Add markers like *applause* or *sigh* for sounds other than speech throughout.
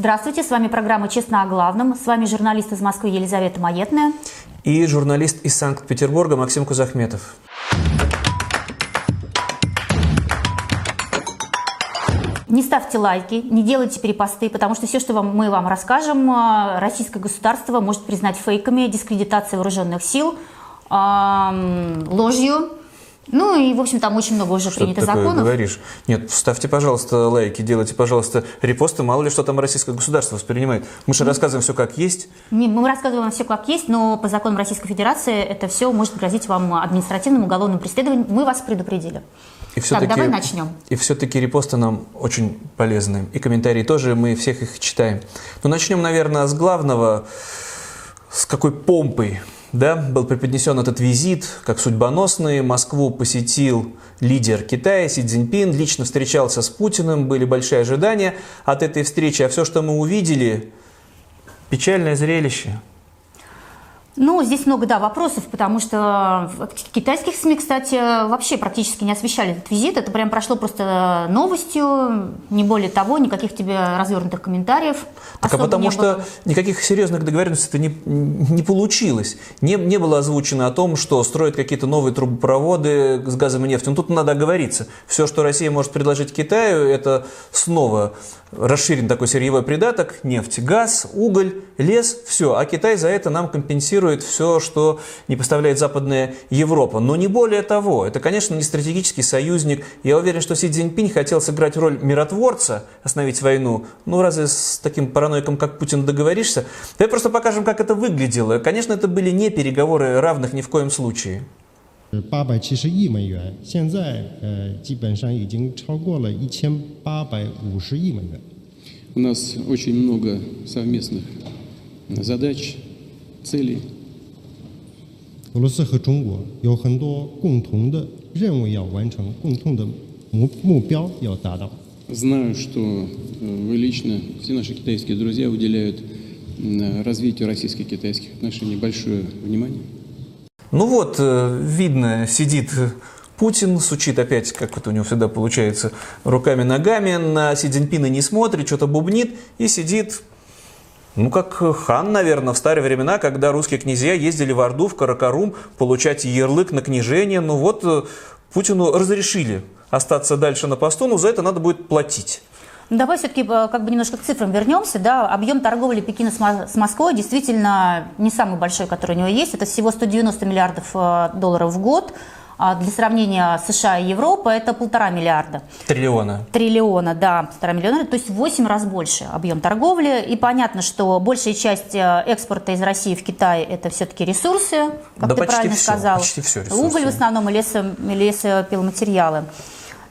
Здравствуйте, с вами программа «Честно о главном». С вами журналист из Москвы Елизавета Маетная. И журналист из Санкт-Петербурга Максим Кузахметов. Не ставьте лайки, не делайте перепосты, потому что все, что вам, мы вам расскажем, э, российское государство может признать фейками, дискредитацией вооруженных сил, ложью. Ну и, в общем, там очень много уже Что принято ты такое законов. говоришь? Нет, ставьте, пожалуйста, лайки, делайте, пожалуйста, репосты, мало ли что там российское государство воспринимает. Мы же рассказываем все как есть. Не, Мы рассказываем вам все как есть, но по законам Российской Федерации это все может грозить вам административным, уголовным преследованием. Мы вас предупредили. И все-таки, давай начнем. И все-таки репосты нам очень полезны. И комментарии тоже, мы всех их читаем. Но начнем, наверное, с главного. С какой помпой да, был преподнесен этот визит, как судьбоносный. Москву посетил лидер Китая Си Цзиньпин, лично встречался с Путиным, были большие ожидания от этой встречи. А все, что мы увидели, печальное зрелище. Ну, здесь много, да, вопросов, потому что в китайских СМИ, кстати, вообще практически не освещали этот визит. Это прям прошло просто новостью, не более того, никаких тебе развернутых комментариев. Так а потому что было. никаких серьезных договоренностей не, не получилось. Не, не было озвучено о том, что строят какие-то новые трубопроводы с газом и нефтью. Ну, тут надо оговориться. Все, что Россия может предложить Китаю, это снова расширен такой сырьевой придаток, нефть, газ, уголь, лес, все. А Китай за это нам компенсирует все, что не поставляет Западная Европа. Но не более того. Это, конечно, не стратегический союзник. Я уверен, что Си Цзиньпинь хотел сыграть роль миротворца, остановить войну. Ну, разве с таким параноиком, как Путин, договоришься? Давай просто покажем, как это выглядело. Конечно, это были не переговоры равных ни в коем случае. 八百七十亿美元，现在呃基本上已经超过了一千八百五十亿美元。 У нас очень много совместных задач, целей. 俄罗斯和中国有很多共同的任务要完成，共同的目目标要达到。 Знаю, что э, вы лично, все наши китайские друзья уделяют м, развитию российско-китайских отношений большое внимание. Ну вот, э, видно, сидит Путин, сучит опять, как это у него всегда получается, руками-ногами, на Си Цзиньпина не смотрит, что-то бубнит и сидит, ну, как хан, наверное, в старые времена, когда русские князья ездили в Орду, в Каракарум, получать ярлык на княжение. Ну вот, э, Путину разрешили остаться дальше на посту, но за это надо будет платить. Ну, Давай все-таки как бы немножко к цифрам вернемся. Да? Объем торговли Пекина с Москвой действительно не самый большой, который у него есть. Это всего 190 миллиардов э, долларов в год. А для сравнения США и Европа это полтора миллиарда. Триллиона. Триллиона, да, полтора миллиона, то есть в 8 раз больше объем торговли. И понятно, что большая часть э, экспорта из России в Китай это все-таки ресурсы, как Да ты почти правильно всё, сказал. почти всё ресурсы. Уголь в основном и, лесо, лесопиломатериалы.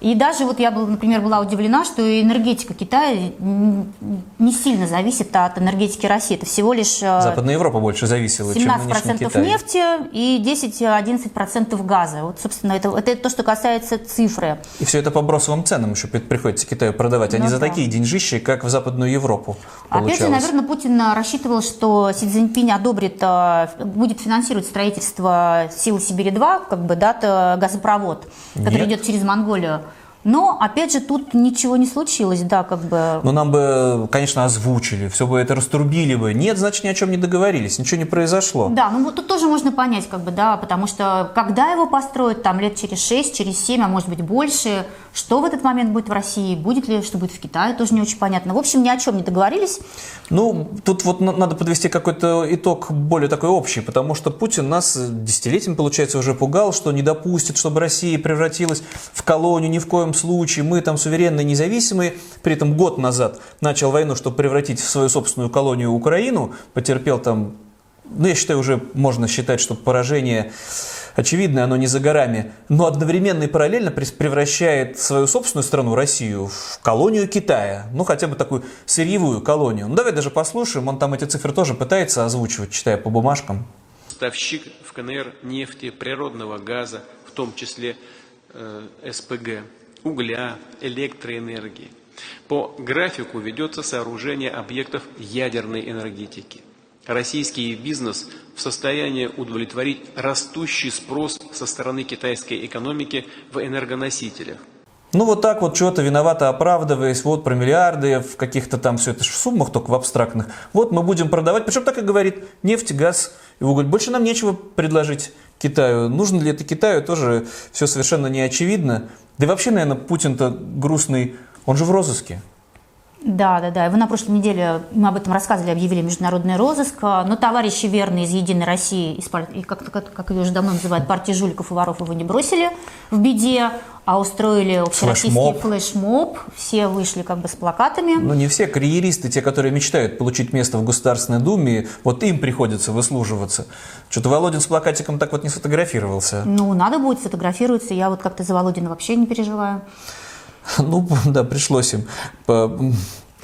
И даже вот я, например, была удивлена, что энергетика Китая не сильно зависит от энергетики России. Это всего лишь э, Западная Европа больше зависела, чем нынешний 17% Китай. нефти и 10-11% газа. Вот, собственно, это, это то, что касается цифры. И все это по бросовым ценам еще при- приходится Китаю продавать, а Ну не за да. такие деньжищи, как в Западную Европу Опять же, получалось. наверное, Путин рассчитывал, что Си Цзиньпинь одобрит, а, будет финансировать строительство Силы Сибири-2, как бы, да, газопровод, который Нет. идет через Монголию. Но, опять же, тут ничего не случилось, да, как бы. Ну, нам бы, конечно, озвучили, все бы это раструбили бы. Нет, значит, ни о чем не договорились, ничего не произошло. Да, ну тут тоже можно понять, как бы, да, потому что когда его построят, там лет через 6, через 7, а может быть больше, что в этот момент будет в России, будет ли, что будет в Китае, тоже не очень понятно. В общем, ни о чем не договорились. Ну, тут вот на- надо подвести какой-то итог более такой общий, потому что Путин нас десятилетиями, получается, уже пугал, что не допустит, чтобы Россия превратилась в колонию ни в коем случае. Мы там суверенные, независимые. При этом год назад начал войну, чтобы превратить в свою собственную колонию Украину. Потерпел там, ну, я считаю, уже можно считать, что поражение очевидно, оно не за горами, но одновременно и параллельно превращает свою собственную страну, Россию, в колонию Китая. Ну, хотя бы такую сырьевую колонию. Ну, давай даже послушаем, он там эти цифры тоже пытается озвучивать, читая по бумажкам. поставщик в КНР нефти, природного газа, в том числе э, СПГ, угля, электроэнергии. По графику ведется сооружение объектов ядерной энергетики. Российский бизнес в состоянии удовлетворить растущий спрос со стороны китайской экономики в энергоносителях. Ну, вот так вот чего-то виновато оправдываясь, вот про миллиарды в каких-то там все это в суммах, только в абстрактных. Вот мы будем продавать, причем так и говорит, нефть, газ и уголь. Больше нам нечего предложить Китаю. Нужно ли это Китаю, тоже все совершенно не очевидно. Да и вообще, наверное, Путин-то грустный, он же в розыске. Да, да, да. И Вы на прошлой неделе, мы об этом рассказывали, объявили международный розыск. Но товарищи верные из «Единой России», из, и как, как, как ее уже давно называют, партии жуликов и воров его не бросили в беде, а устроили общероссийский Флешмоб. флешмоб. Все вышли как бы с плакатами. Ну, не все карьеристы, те, которые мечтают получить место в Государственной Думе, вот им приходится выслуживаться. Что-то Володин с плакатиком так вот не сфотографировался. Ну, надо будет сфотографироваться. Я вот как-то за Володина вообще не переживаю. Ну, *laughs* да, пришлось им.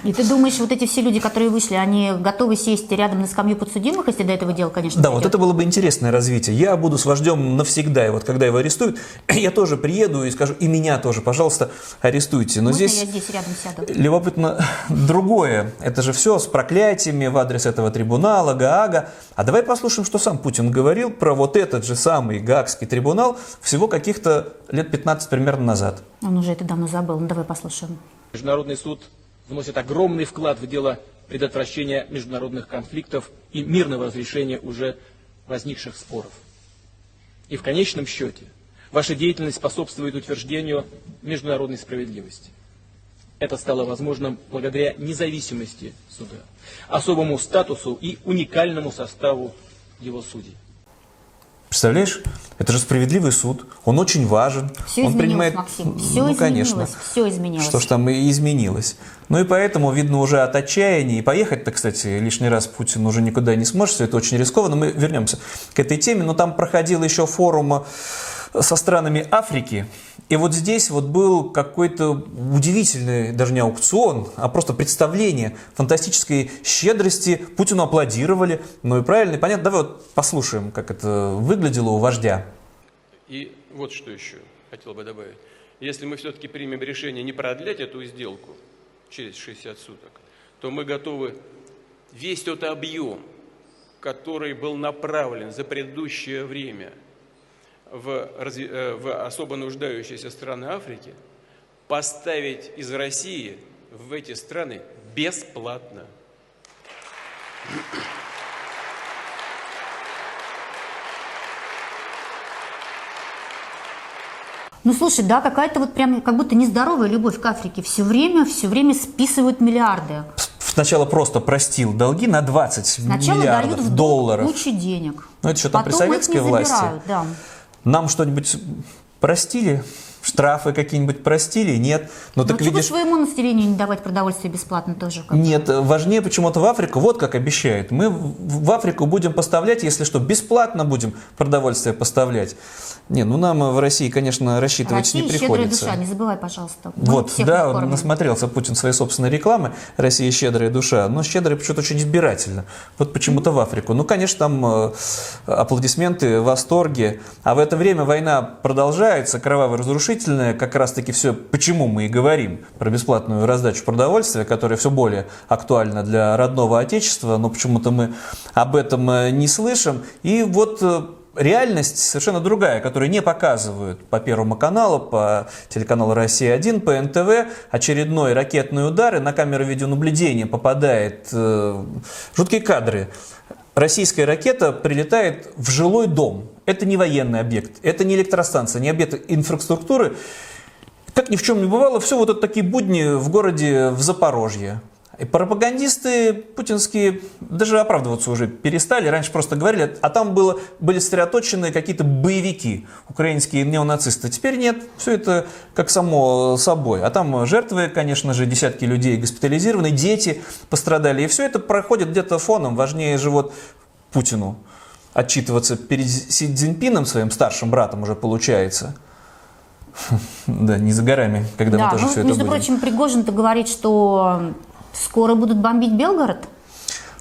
И ты думаешь, вот эти все люди, которые вышли, они готовы сесть рядом на скамью подсудимых, если до этого дела, конечно, Да, вот дойдет? это было бы интересное развитие. Я буду с вождем навсегда, и вот когда его арестуют, *clears throat* я тоже приеду и скажу, и меня тоже, пожалуйста, арестуйте. Но Можно здесь я здесь рядом сяду? любопытно *clears throat* другое. Это же все с проклятиями в адрес этого трибунала, Гаага. А давай послушаем, что сам Путин говорил про вот этот же самый Гаагский трибунал всего каких-то лет 15 примерно назад. Он уже это давно забыл. Ну, давай послушаем. Международный суд вносит огромный вклад в дело предотвращения международных конфликтов и мирного разрешения уже возникших споров. И в конечном счете ваша деятельность способствует утверждению международной справедливости. Это стало возможным благодаря независимости суда, особому статусу и уникальному составу его судей. Представляешь? Это же справедливый суд. Он очень важен. Все он изменилось, принимает... Максим. Все ну, изменилось. конечно. Все изменилось. Что ж там и изменилось. Ну и поэтому, видно, уже от отчаяния, и поехать-то, кстати, лишний раз Путин уже никуда не сможет, все это очень рискованно. Мы вернемся к этой теме, но там проходил еще форум со странами Африки, и вот здесь вот был какой-то удивительный, даже не аукцион, а просто представление фантастической щедрости. Путину аплодировали, ну и правильно, и понятно. Давай вот послушаем, как это выглядело у вождя. И вот что еще хотел бы добавить. Если мы все-таки примем решение не продлять эту сделку через 60 суток, то мы готовы весь тот объем, который был направлен за предыдущее время в, разви- э, в особо нуждающиеся страны Африки, поставить из России в эти страны бесплатно. Ну, слушай, да, какая-то вот прям как будто нездоровая любовь к Африке. Все время, все время списывают миллиарды. Сначала просто простил долги на 20 Сначала миллиардов дают в долг долларов. кучу денег. Ну, это что, там при Потом советской их не власти? забирают, да. Нам что-нибудь простили? Штрафы какие-нибудь простили? Нет. Ну, Ну, так чего видишь, своему населению не давать продовольствие бесплатно тоже? бы? Нет, важнее почему-то в Африку, вот как обещают. Мы в Африку будем поставлять, если что, бесплатно будем продовольствие поставлять. Не, ну нам в России, конечно, рассчитывать Россия не щедрая приходится. душа, не забывай, пожалуйста. Мы Вот, да, он насмотрелся Путин своей собственной рекламы «Россия щедрая душа», но щедрая почему-то очень избирательно. Вот почему-то в Африку. Ну, конечно, там э, аплодисменты, восторги. А в это время война продолжается, кровавая, разрушительная. Как раз-таки все, почему мы и говорим про бесплатную раздачу продовольствия, которая все более актуальна для родного отечества, но почему-то мы об этом э, не слышим. И вот э, реальность совершенно другая, которую не показывают по Первому каналу, по телеканалу «Россия-1», по НТВ. Очередной ракетный удар, и на камеры видеонаблюдения попадает э, жуткие кадры. Российская ракета прилетает в жилой дом. Это не военный объект, это не электростанция, не объект инфраструктуры. Как ни в чем не бывало, все вот это такие будни в городе в Запорожье. И пропагандисты путинские даже оправдываться уже перестали. Раньше просто говорили, а там было, были сосредоточены какие-то боевики, украинские неонацисты. Теперь нет, все это как само собой. А там жертвы, конечно же, десятки людей госпитализированы, дети пострадали. И все это проходит где-то фоном. Важнее же вот Путину отчитываться перед Си Цзиньпином, своим старшим братом уже получается. *laughs* Да, не за горами, когда Да, мы тоже ну, все это между будем. прочим, Пригожин-то говорит, что скоро будут бомбить Белгород.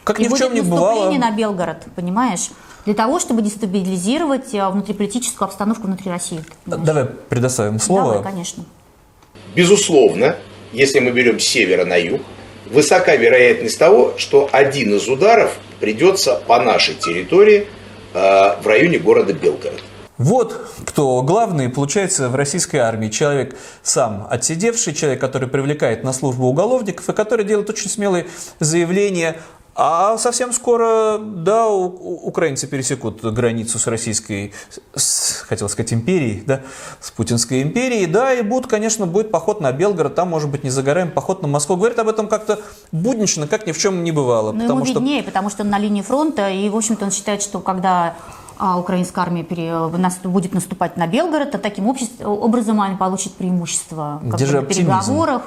Как и ни в чем не бывало. на Белгород, понимаешь? Для того, чтобы дестабилизировать э, внутриполитическую обстановку внутри России. понимаешь? Давай предоставим слово. Давай, конечно. Безусловно, если мы берем с севера на юг, высока вероятность того, что один из ударов придется по нашей территории в районе города Белгород. Вот кто главный, получается, в российской армии. Человек сам отсидевший, человек, который привлекает на службу уголовников и который делает очень смелые заявления а совсем скоро, да, украинцы пересекут границу с российской, с, хотел сказать, империей, да, с путинской империей, да, и будет, конечно, будет поход на Белгород, там, может быть, не за горами, поход на Москву. Говорит об этом как-то буднично, как ни в чем не бывало. Но ему виднее, потому что он на линии фронта, и, в общем-то, он считает, что когда а, украинская армия пере- нас- будет наступать на Белгород, то таким обществ- образом они получат преимущество как Где бы, же на переговорах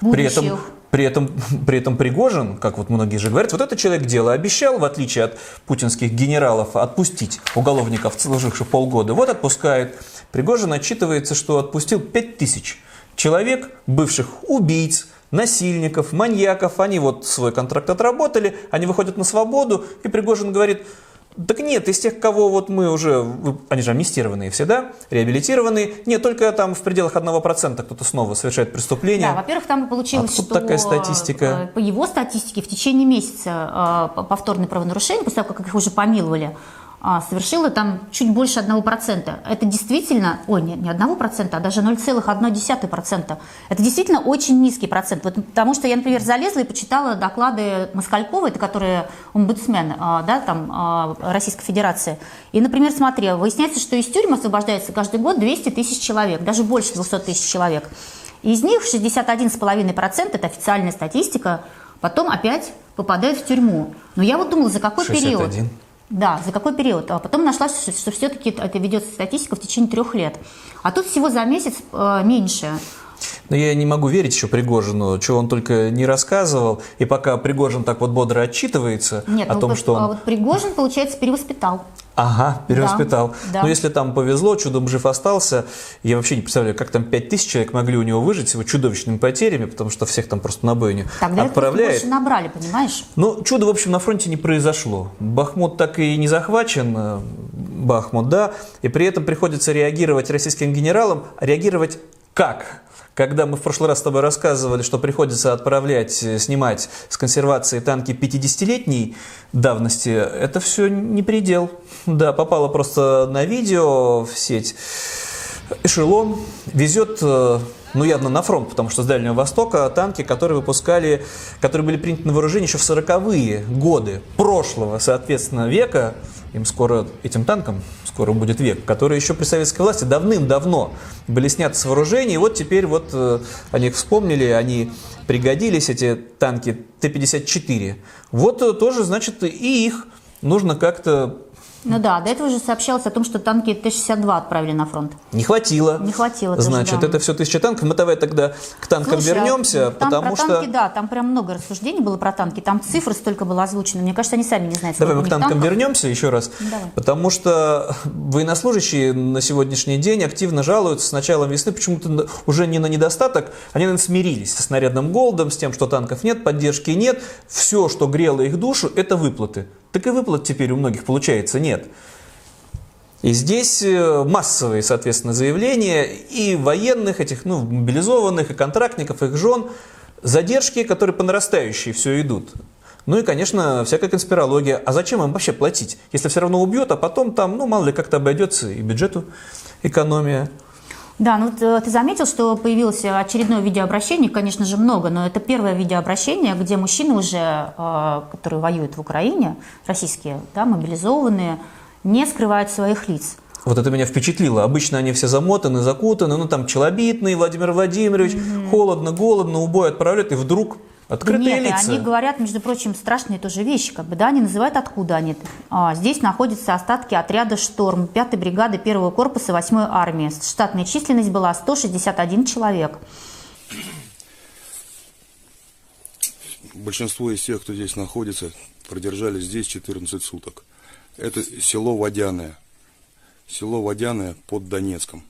При будущих. этом, при, этом, *laughs* при этом Пригожин, как вот многие же говорят, вот этот человек дело обещал, в отличие от путинских генералов, отпустить уголовников, служивших полгода. Вот отпускает. Пригожин отчитывается, что отпустил 5000 человек, бывших убийц, насильников, маньяков. Они вот свой контракт отработали, они выходят на свободу, и Пригожин говорит, так нет, из тех, кого вот мы уже, они же амнистированные все, да, реабилитированные, нет, только там в пределах 1% кто-то снова совершает преступление. Да, во-первых, там получилось, Откуда что такая статистика? э, по его статистике в течение месяца э, повторные правонарушения, после того, как их уже помиловали, а, совершило там чуть больше 1%. Это действительно, ой, не, не 1%, а даже 0,1%. Это действительно очень низкий процент. Вот потому что я, например, залезла и почитала доклады Москалькова, это который омбудсмен а, да, там, а, Российской Федерации. И, например, смотри, выясняется, что из тюрьмы освобождается каждый год 200 тысяч человек, даже больше 200 тысяч человек. Из них 61,5% это официальная статистика, потом опять попадают в тюрьму. Но я вот думала, за какой 61. период? Да, за какой период? А потом нашла, что, все-таки это ведется статистика в течение трех лет. А тут всего за месяц э, меньше. Но я не могу верить еще Пригожину, чего он только не рассказывал. И пока Пригожин так вот бодро отчитывается Нет, о ну том, вот, что он... а вот Пригожин, получается, перевоспитал. Ага, перевоспитал. да. Но если там повезло, чудом жив остался, я вообще не представляю, как там 5000 человек могли у него выжить с его чудовищными потерями, потому что всех там просто на бойню Тогда отправляет. больше набрали, понимаешь? Ну, чудо, в общем, на фронте не произошло. Бахмут так и не захвачен, э, Бахмут, да, и при этом приходится реагировать российским генералам. Реагировать как? Когда мы в прошлый раз с тобой рассказывали, что приходится отправлять, э, снимать с консервации танки 50-летней давности, это все не предел. Да, попало просто на видео в сеть. Эшелон везет, э, ну явно на фронт, потому что с Дальнего Востока танки, которые выпускали, которые были приняты на вооружение еще в 40-е годы прошлого, соответственно, века. Им скоро, этим танкам, скоро будет век, которые еще при советской власти давным-давно были сняты с вооружения. И вот теперь вот э, они их вспомнили, они пригодились, эти танки Т-54. Вот э, тоже, значит, и их нужно как-то Ну да, до этого же сообщалось о том, что танки Т-62 отправили на фронт. Не хватило. Не хватило тоже, Значит, да. это все тысяча танков. Мы давай тогда к танкам Слушай, а вернемся, там потому про что... танки, да, там прям много рассуждений было про танки, там цифры столько было озвучено. Мне кажется, они сами не знают, Давай мы к танкам танков. вернемся еще раз. Давай. Потому что военнослужащие на сегодняшний день активно жалуются с началом весны почему-то уже не на недостаток, они, наверное, смирились со снарядным голодом, с тем, что танков нет, поддержки нет. Все, что грело их душу, это выплаты. Так и выплат теперь у многих, получается, нет. И здесь э, массовые, соответственно, заявления и военных, этих, ну, мобилизованных, и контрактников, их жен, задержки, которые по нарастающей все идут. Ну и, конечно, всякая конспирология. А зачем им вообще платить, если все равно убьет, а потом там, ну, мало ли как-то обойдется и бюджету экономия. Да, ну э, ты заметил, что появилось очередное видеообращение, конечно же, много, но это первое видеообращение, где мужчины уже, э, которые воюют в Украине, российские, да, мобилизованные, не скрывают своих лиц. Вот это меня впечатлило. Обычно они все замотаны, закутаны, ну там челобитный Владимир Владимирович, холодно, голодно, убой отправляют, и вдруг открытые Нет, и лица. они говорят, между прочим, страшные тоже вещи, как бы, да, они называют, откуда они. А, здесь находятся остатки отряда «Шторм» 5-й бригады 1-го корпуса 8-й армии. Штатная численность была 161 человек. Большинство из тех, кто здесь находится, продержались здесь 14 суток. Это село Водяное. Село Водяное под Донецком.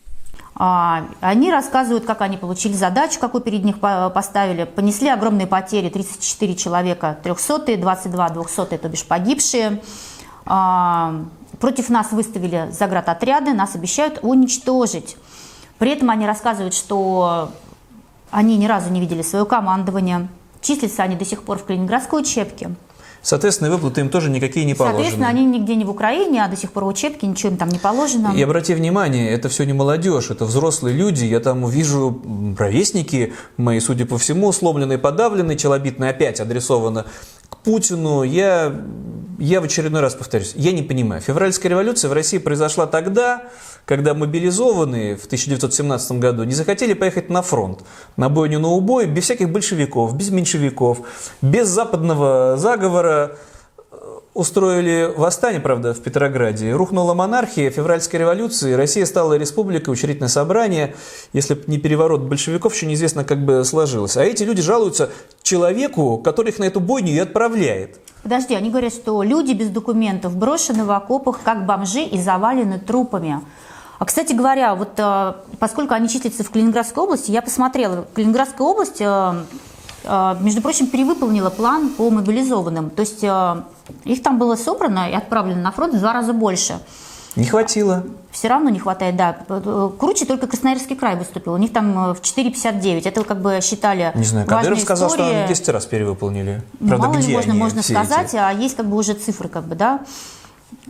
А, Они рассказывают, как они получили задачу, какую перед них по- поставили. Понесли огромные потери, 34 человека 300, 22 200, то бишь погибшие. А, Против нас выставили заградотряды, нас обещают уничтожить. При этом они рассказывают, что они ни разу не видели свое командование. Числятся они до сих пор в Калининградской учебке. Соответственно, выплаты им тоже никакие не положены. Соответственно, они нигде не в Украине, а до сих пор в учебке, ничего им там не положено. И обрати внимание, это все не молодежь, это взрослые люди. Я там вижу ровесники мои, судя по всему, сломленные, подавленные, челобитные опять адресовано Путину. Я, я в очередной раз повторюсь, я не понимаю. Февральская революция в России произошла тогда, когда мобилизованные в 1917 году не захотели поехать на фронт, на бойню на убой, без всяких большевиков, без меньшевиков, без западного заговора, устроили восстание, правда, в Петрограде. Рухнула монархия, февральская революция, Россия стала республикой, учредительное собрание. Если бы не переворот большевиков, еще неизвестно, как бы сложилось. А эти люди жалуются человеку, который их на эту бойню и отправляет. Подожди, они говорят, что люди без документов брошены в окопах, как бомжи, и завалены трупами. А, кстати говоря, вот э, поскольку они числятся в Калининградской области, я посмотрела, Калининградская область, э, между прочим, перевыполнила план по мобилизованным. То есть э, их там было собрано и отправлено на фронт в два раза больше. Не хватило. Все равно не хватает, да. Круче только Красноярский край выступил. У них там э, в 4,59. Это как бы считали Не знаю, Кадыров сказал, что историей. они 10 раз перевыполнили. Правда, мало ли где можно, они, можно сказать, эти? а есть как бы уже цифры, как бы, да.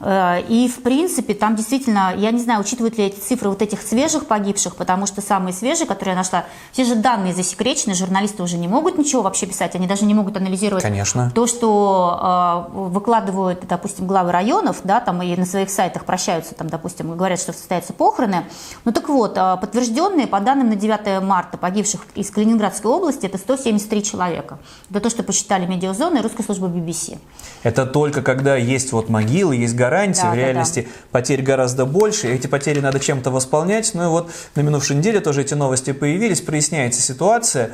Э, И, в принципе, там действительно, я не знаю, учитывают ли эти цифры вот этих свежих погибших, потому что самые свежие, которые я нашла, все же данные засекречены, журналисты уже не могут ничего вообще писать, они даже не могут анализировать Конечно. то, что э, выкладывают, допустим, главы районов, да, там и на своих сайтах прощаются, там, допустим, говорят, что состоятся похороны. Ну так вот, э, подтвержденные по данным на 9 марта погибших из Калининградской области, это 173 человека. Это то, что посчитали медиазоны и русская служба BBC. Это только когда есть вот могилы, есть гарантии, Да, в да, реальности. потерь гораздо больше, эти потери надо чем-то восполнять. Ну и вот на минувшей неделе тоже эти новости появились, проясняется ситуация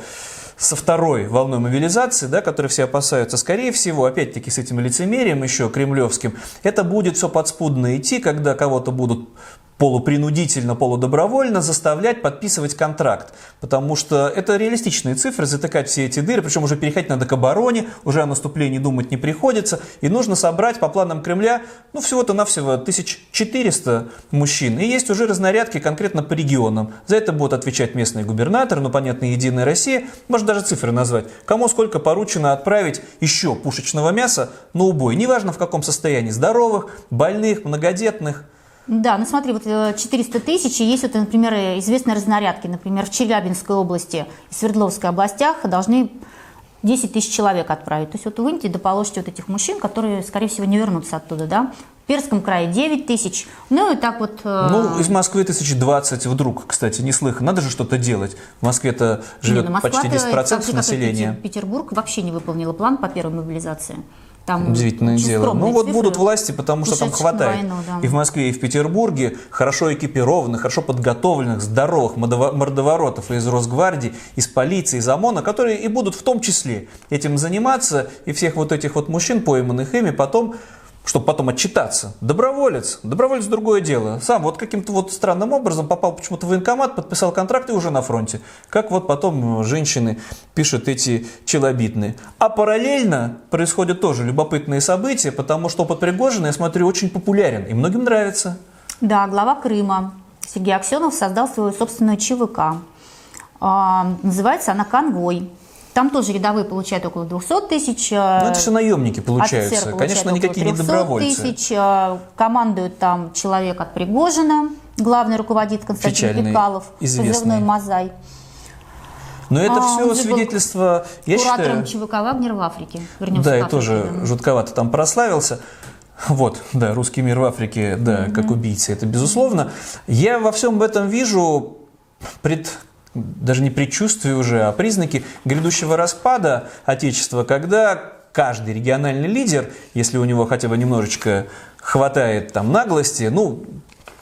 со второй волной мобилизации, да, которой все опасаются, скорее всего, опять-таки с этим лицемерием еще кремлевским, это будет все подспудно идти, когда кого-то будут полупринудительно, полудобровольно заставлять подписывать контракт. Потому что это реалистичные цифры, затыкать все эти дыры, причем уже переходить надо к обороне, уже о наступлении думать не приходится. И нужно собрать по планам Кремля, ну, всего-то навсего 1400 мужчин. И есть уже разнарядки конкретно по регионам. За это будут отвечать местные губернаторы, ну, понятно, Единая Россия. Может даже цифры назвать. Кому сколько поручено отправить еще пушечного мяса на убой. Неважно в каком состоянии. Здоровых, больных, многодетных. Да, ну смотри, вот э, 400 тысяч, и есть вот, например, э, известные разнарядки, например, в Челябинской области и Свердловской областях должны 10 тысяч человек отправить. То есть вот выньте да положите вот этих мужчин, которые, скорее всего, не вернутся оттуда, да. В Перском крае 9 тысяч. Ну и так вот... э, Ну, из Москвы 1020 вдруг, кстати, не слыхано. Надо же что-то делать. В Москве-то не, живет ну, Москва-то, почти 10% так же, как и населения. Петер- Петербург вообще не выполнила план по первой мобилизации. Там Удивительное дело. Ну вот будут власти, потому что там хватает. войну, да. И в Москве, и в Петербурге хорошо экипированных, хорошо подготовленных, здоровых мордоворотов из Росгвардии, из полиции, из ОМОНа, которые и будут в том числе этим заниматься, и всех вот этих вот мужчин, пойманных ими, потом чтобы потом отчитаться. Доброволец. Доброволец другое дело. Сам вот каким-то вот странным образом попал почему-то в военкомат, подписал контракт и уже на фронте. Как вот потом э, женщины пишут эти челобитные. А параллельно происходят тоже любопытные события, потому что опыт Пригожина, я смотрю, очень популярен и многим нравится. Да, глава Крыма Сергей Аксенов создал свою собственную ЧВК. А, называется она «Конвой». Там тоже рядовые получают около 200 тысяч. Ну, это все наемники получаются. Конечно, никакие не около 300 добровольцы. тысяч. а, Командует там человек от Пригожина. Главный руководит Константин Печальный, Пекалов. известный. Мазай. Но это А, все свидетельство, я Куратором считаю... ЧВК «Вагнер» в Африке. Вернемся Да, и тоже жутковато там прославился. Вот, да, русский мир в Африке, да, как убийца, это безусловно. Я во всем этом вижу пред, даже не предчувствие уже, а признаки грядущего распада Отечества, когда каждый региональный лидер, если у него хотя бы немножечко хватает там наглости, ну,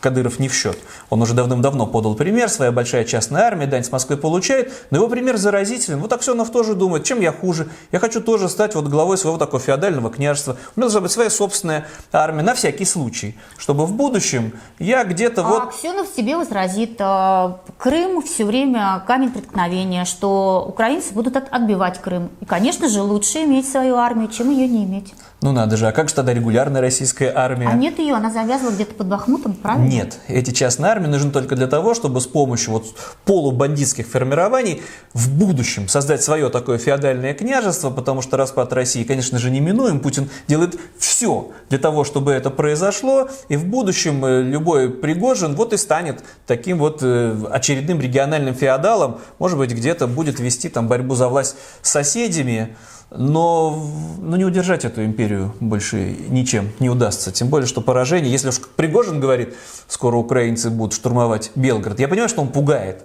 Кадыров не в счет. Он уже давным-давно подал пример, своя большая частная армия, дань с Москвы получает, но его пример заразителен. Вот Аксенов тоже думает, чем я хуже. Я хочу тоже стать вот главой своего такого феодального княжества. У меня должна быть своя собственная армия, на всякий случай, чтобы в будущем я где-то А вот... Аксенов себе возразит, э, Крым все время камень преткновения, что украинцы будут от- отбивать Крым. И, конечно же, лучше иметь свою армию, чем ее не иметь. Ну надо же, а как же тогда регулярная российская армия? А нет ее, она завязла где-то под Бахмутом, правильно? Нет, эти частные армии нужны только для того, чтобы с помощью вот полубандитских формирований в будущем создать свое такое феодальное княжество, потому что распад России, конечно же, неминуем. Путин делает все для того, чтобы это произошло, и в будущем э, любой Пригожин вот и станет таким вот э, очередным региональным феодалом, может быть, где-то будет вести там борьбу за власть с соседями, но, но не удержать эту империю больше ничем не удастся. Тем более, что поражение, если уж Пригожин говорит, скоро украинцы будут штурмовать Белгород, я понимаю, что он пугает.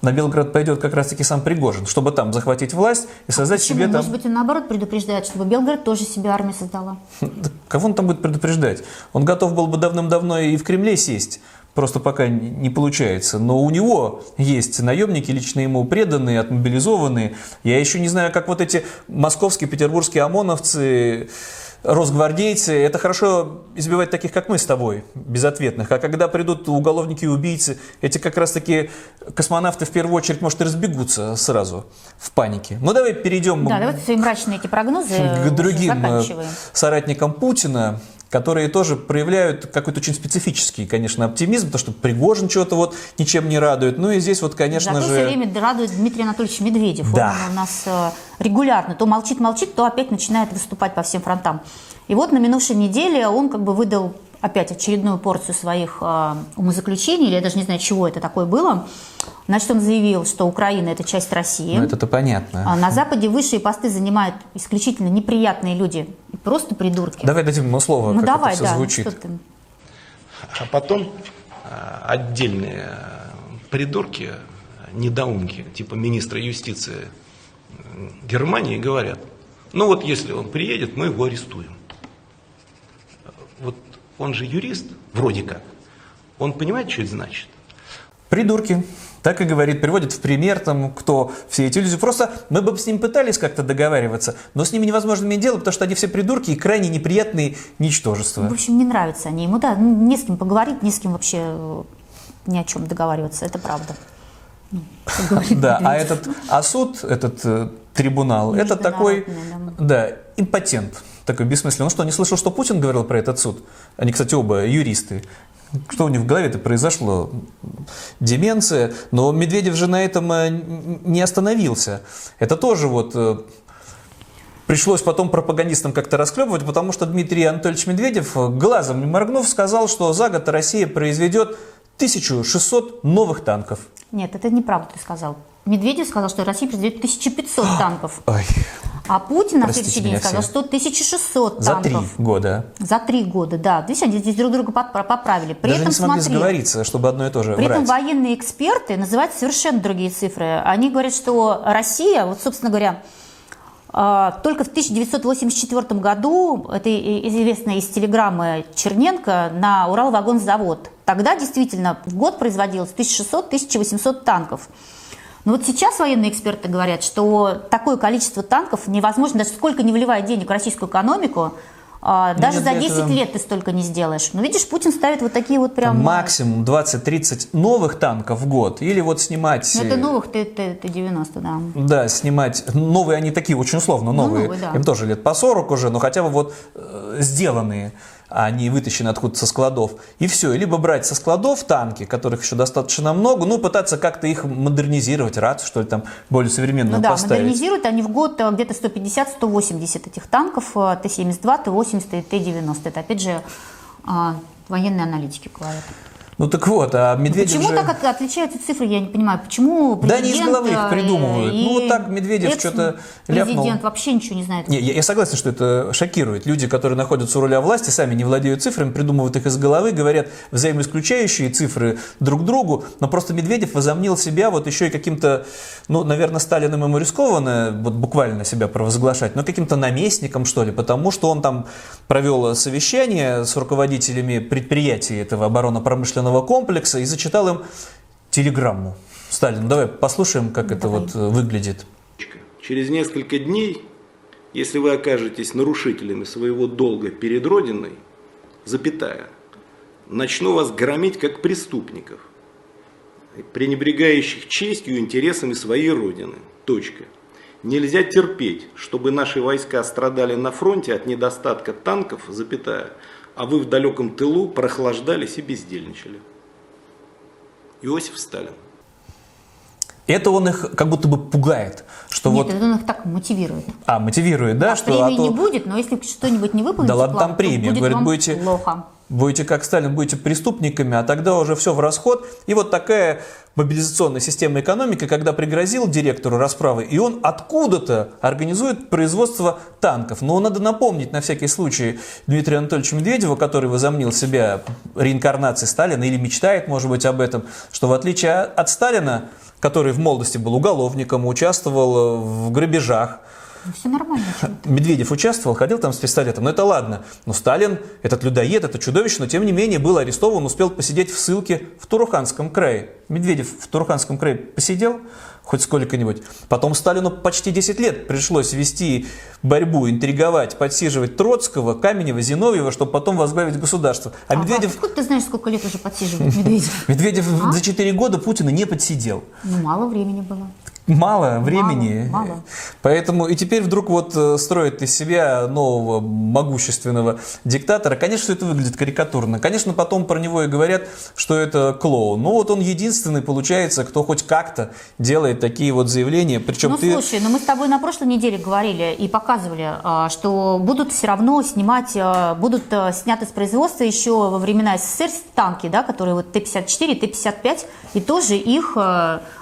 На Белгород пойдет как раз-таки сам Пригожин, чтобы там захватить власть и создать Почему? себе там... Может быть, он наоборот предупреждает, чтобы Белгород тоже себе армию создала. *laughs* Да Кого он там будет предупреждать? Он готов был бы давным-давно и в Кремле сесть, просто пока не- получается. Но у него есть наемники, лично ему преданные, отмобилизованные. Я еще не знаю, как вот эти московские, петербургские ОМОНовцы, росгвардейцы, это хорошо избивать таких, как мы с тобой, безответных. А когда придут уголовники и убийцы, эти как раз-таки космонавты в первую очередь, может, и разбегутся сразу в панике. Ну, давай перейдем Да, давайте свои мрачные эти прогнозы к другим э, соратникам Путина, которые тоже проявляют какой-то очень специфический, конечно, оптимизм, потому что Пригожин чего-то вот ничем не радует. Ну и здесь вот, конечно Зато же... все время радует Дмитрий Анатольевич Медведев. Да. Он у нас э, регулярно то молчит-молчит, то опять начинает выступать по всем фронтам. И вот на минувшей неделе он как бы выдал опять очередную порцию своих э, умозаключений, или я даже не знаю, чего это такое было. Значит, он заявил, что Украина – это часть России. Ну это-то понятно. А на Западе высшие посты занимают исключительно неприятные люди, и просто придурки. Давай дадим ему слово, ну как давай, это все да, ну звучит. ты. А потом а, отдельные придурки, недоумки, типа министра юстиции Германии говорят, ну вот если он приедет, мы его арестуем. Вот он же юрист, вроде как. Он понимает, что это значит? Придурки. Так и говорит, приводит в пример, там, кто все эти люди. Просто мы бы с ним пытались как-то договариваться, но с ними невозможно иметь дело, потому что они все придурки и крайне неприятные ничтожества. В общем, не нравятся они ему, да, не с кем поговорить, не с кем вообще э, ни о чем договариваться, это правда. Ну, *laughs* Да, а этот, а суд, этот э, трибунал, это такой, да, импотент, такой бессмысленный. Ну что, не слышал, что Путин говорил про этот суд? Они, кстати, оба юристы. Что у них в голове-то произошло? Деменция. Но Медведев же на этом э, не остановился. Это тоже вот э, пришлось потом пропагандистам как-то расклепывать, потому что Дмитрий Анатольевич Медведев, э, глазом не моргнув, сказал, что за год Россия произведет 1600 новых танков. Нет, это неправда ты сказал. Медведев сказал, что Россия произведет 1500 танков. Ой, А Путин на Простите следующий день сказал, все. что 1600 за три танков. года. За три года, да. Видишь, они здесь друг друга поправили. При Даже этом не смогли смотри, сговориться, чтобы одно и то же При этом врать. военные эксперты называют совершенно другие цифры. Они говорят, что Россия, вот, собственно говоря, а, только в 1984 году, это известно из телеграммы Черненко, на Уралвагонзавод, тогда действительно в год производилось 1600-1800 танков. Но вот сейчас военные эксперты говорят, что такое количество танков невозможно, даже сколько не вливая денег в российскую экономику, а, даже нет, за для 10 этого- лет ты столько не сделаешь. Ну, видишь, Путин ставит вот такие вот прям... Максимум 20-30 новых танков в год. Или вот снимать... Ну, это э, новых Т- Т- Т-90, да. Да, снимать. Новые они такие, очень условно, Ну, новые. новые, да. Им тоже лет по 40 уже, но хотя бы вот э, сделанные, а не вытащены откуда-то со складов. И все. И Либо брать со складов танки, которых еще достаточно много, ну, пытаться как-то их модернизировать, рацию, что ли, там, более современную Ну да, поставить. модернизируют они в год э, где-то 150-180 этих танков, э, Т-72, Т-80 и Т-90. Это, опять же, а, военные аналитики говорят. Ну так вот, а Медведев Почему же... так от- отличаются цифры, я не понимаю. Почему Да они из головы их придумывают. и Ну, вот так Медведев что-то ляпнул. Президент вообще ничего не знает. Не, я, я согласен, что это шокирует. Люди, которые находятся у руля власти, сами не владеют цифрами, придумывают их из головы, говорят взаимоисключающие цифры друг другу, но просто Медведев возомнил себя вот еще и каким-то, ну, наверное, Сталиным ему рискованно вот буквально себя провозглашать, но каким-то наместником, что ли, потому что он там провел совещание с руководителями предприятий этого оборонно-промышленного комплекса и зачитал им телеграмму. Сталин, давай послушаем, как это Давай. вот э, выглядит. Через несколько дней, если вы окажетесь нарушителями своего долга перед Родиной, запятая, начну вас громить как преступников, пренебрегающих честью и интересами своей Родины. Точка. Нельзя терпеть, чтобы наши войска страдали на фронте от недостатка танков, запятая, а вы в далеком тылу прохлаждались и бездельничали. Иосиф Сталин. Это он их как будто бы пугает, что Нет, вот... это он их так мотивирует. А, мотивирует, да? А что, а премии то- не будет, но если что-нибудь не выполните, Да ладно, план, там премия. будет Говорит, вам будете- плохо. Будете как Сталин, будете преступниками, а тогда уже все в расход. И вот такая мобилизационная система экономики, когда пригрозил директору расправы, и он откуда-то организует производство танков. Но надо напомнить на всякий случай Дмитрию Анатольевичу Медведеву, который возомнил себя реинкарнацией Сталина или мечтает, может быть, об этом, что в отличие от Сталина, который в молодости был уголовником, участвовал в грабежах, все нормально. Медведев участвовал, ходил там с пистолетом, но это ладно. Но Сталин, этот людоед, это чудовище, но тем не менее был арестован, успел посидеть в ссылке в Туруханском крае. Медведев в Туруханском крае посидел хоть сколько-нибудь. Потом Сталину почти 10 лет пришлось вести борьбу, интриговать, подсиживать Троцкого, Каменева, Зиновьева, чтобы потом возглавить государство. А А Медведев, Откуда ты знаешь, сколько лет уже подсиживает Медведев? *laughs* Медведев А? за 4 года Путина не подсидел. Ну, мало времени было. Мало времени. мало. Поэтому и теперь вдруг вот э, строит из себя нового могущественного диктатора. Конечно, это выглядит карикатурно. Конечно, потом про него и говорят, что это клоун. Но вот он единственный, получается, кто хоть как-то делает такие вот заявления. Причем Ну, ты... слушай, ну мы с тобой на прошлой неделе говорили и показывали, а, что будут все равно снимать, а, будут сняты с производства еще во времена СССР танки, да, которые вот Т-54, Т-55, и тоже их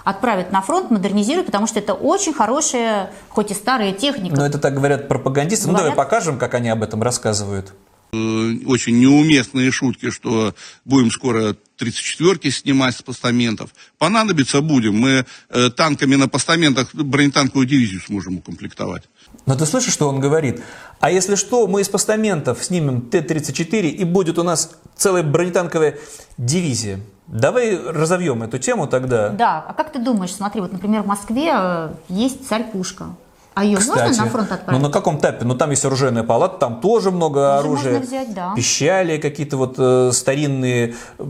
отправят на фронт, модернизируют, потому что это очень хорошая, хоть и старая техника. Но это так говорят пропагандисты. Ну, давай Говорят. покажем, как они об этом рассказывают. очень неуместные шутки, что будем скоро 34-ки снимать с постаментов. Понадобится будем. Мы э, танками на постаментах бронетанковую дивизию сможем укомплектовать. Но ты слышишь, что он говорит? А если что, мы из постаментов снимем Т-34, и будет у нас целая бронетанковая дивизия. Давай разовьем эту тему тогда. Да, а как ты думаешь, смотри, вот, например, в Москве э, есть царь-пушка, а ее Кстати, можно на фронт ну отправить? на каком этапе? Ну там есть оружейная палата, там тоже много Тоже оружия. можно взять, да. Пищали какие-то вот э, старинные, *laughs* э,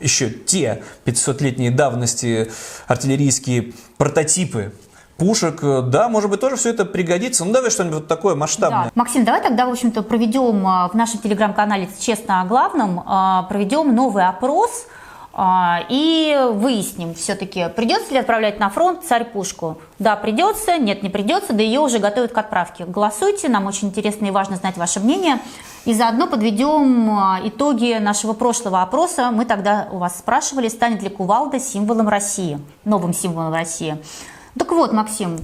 еще те 500-летней давности артиллерийские прототипы пушек. Да, может быть, тоже все это пригодится. Ну давай что-нибудь вот такое масштабное. Да. Максим, давай тогда, в общем-то, проведем а, в нашем телеграм-канале «Честно о главном», а, проведем новый опрос и выясним все-таки, придется ли отправлять на фронт царь-пушку. Да, придется, нет, не придется, да ее уже готовят к отправке. Голосуйте, нам очень интересно и важно знать ваше мнение. И заодно подведем а, итоги нашего прошлого опроса. Мы тогда у вас спрашивали, станет ли кувалда символом России, новым символом России. Так вот, Максим,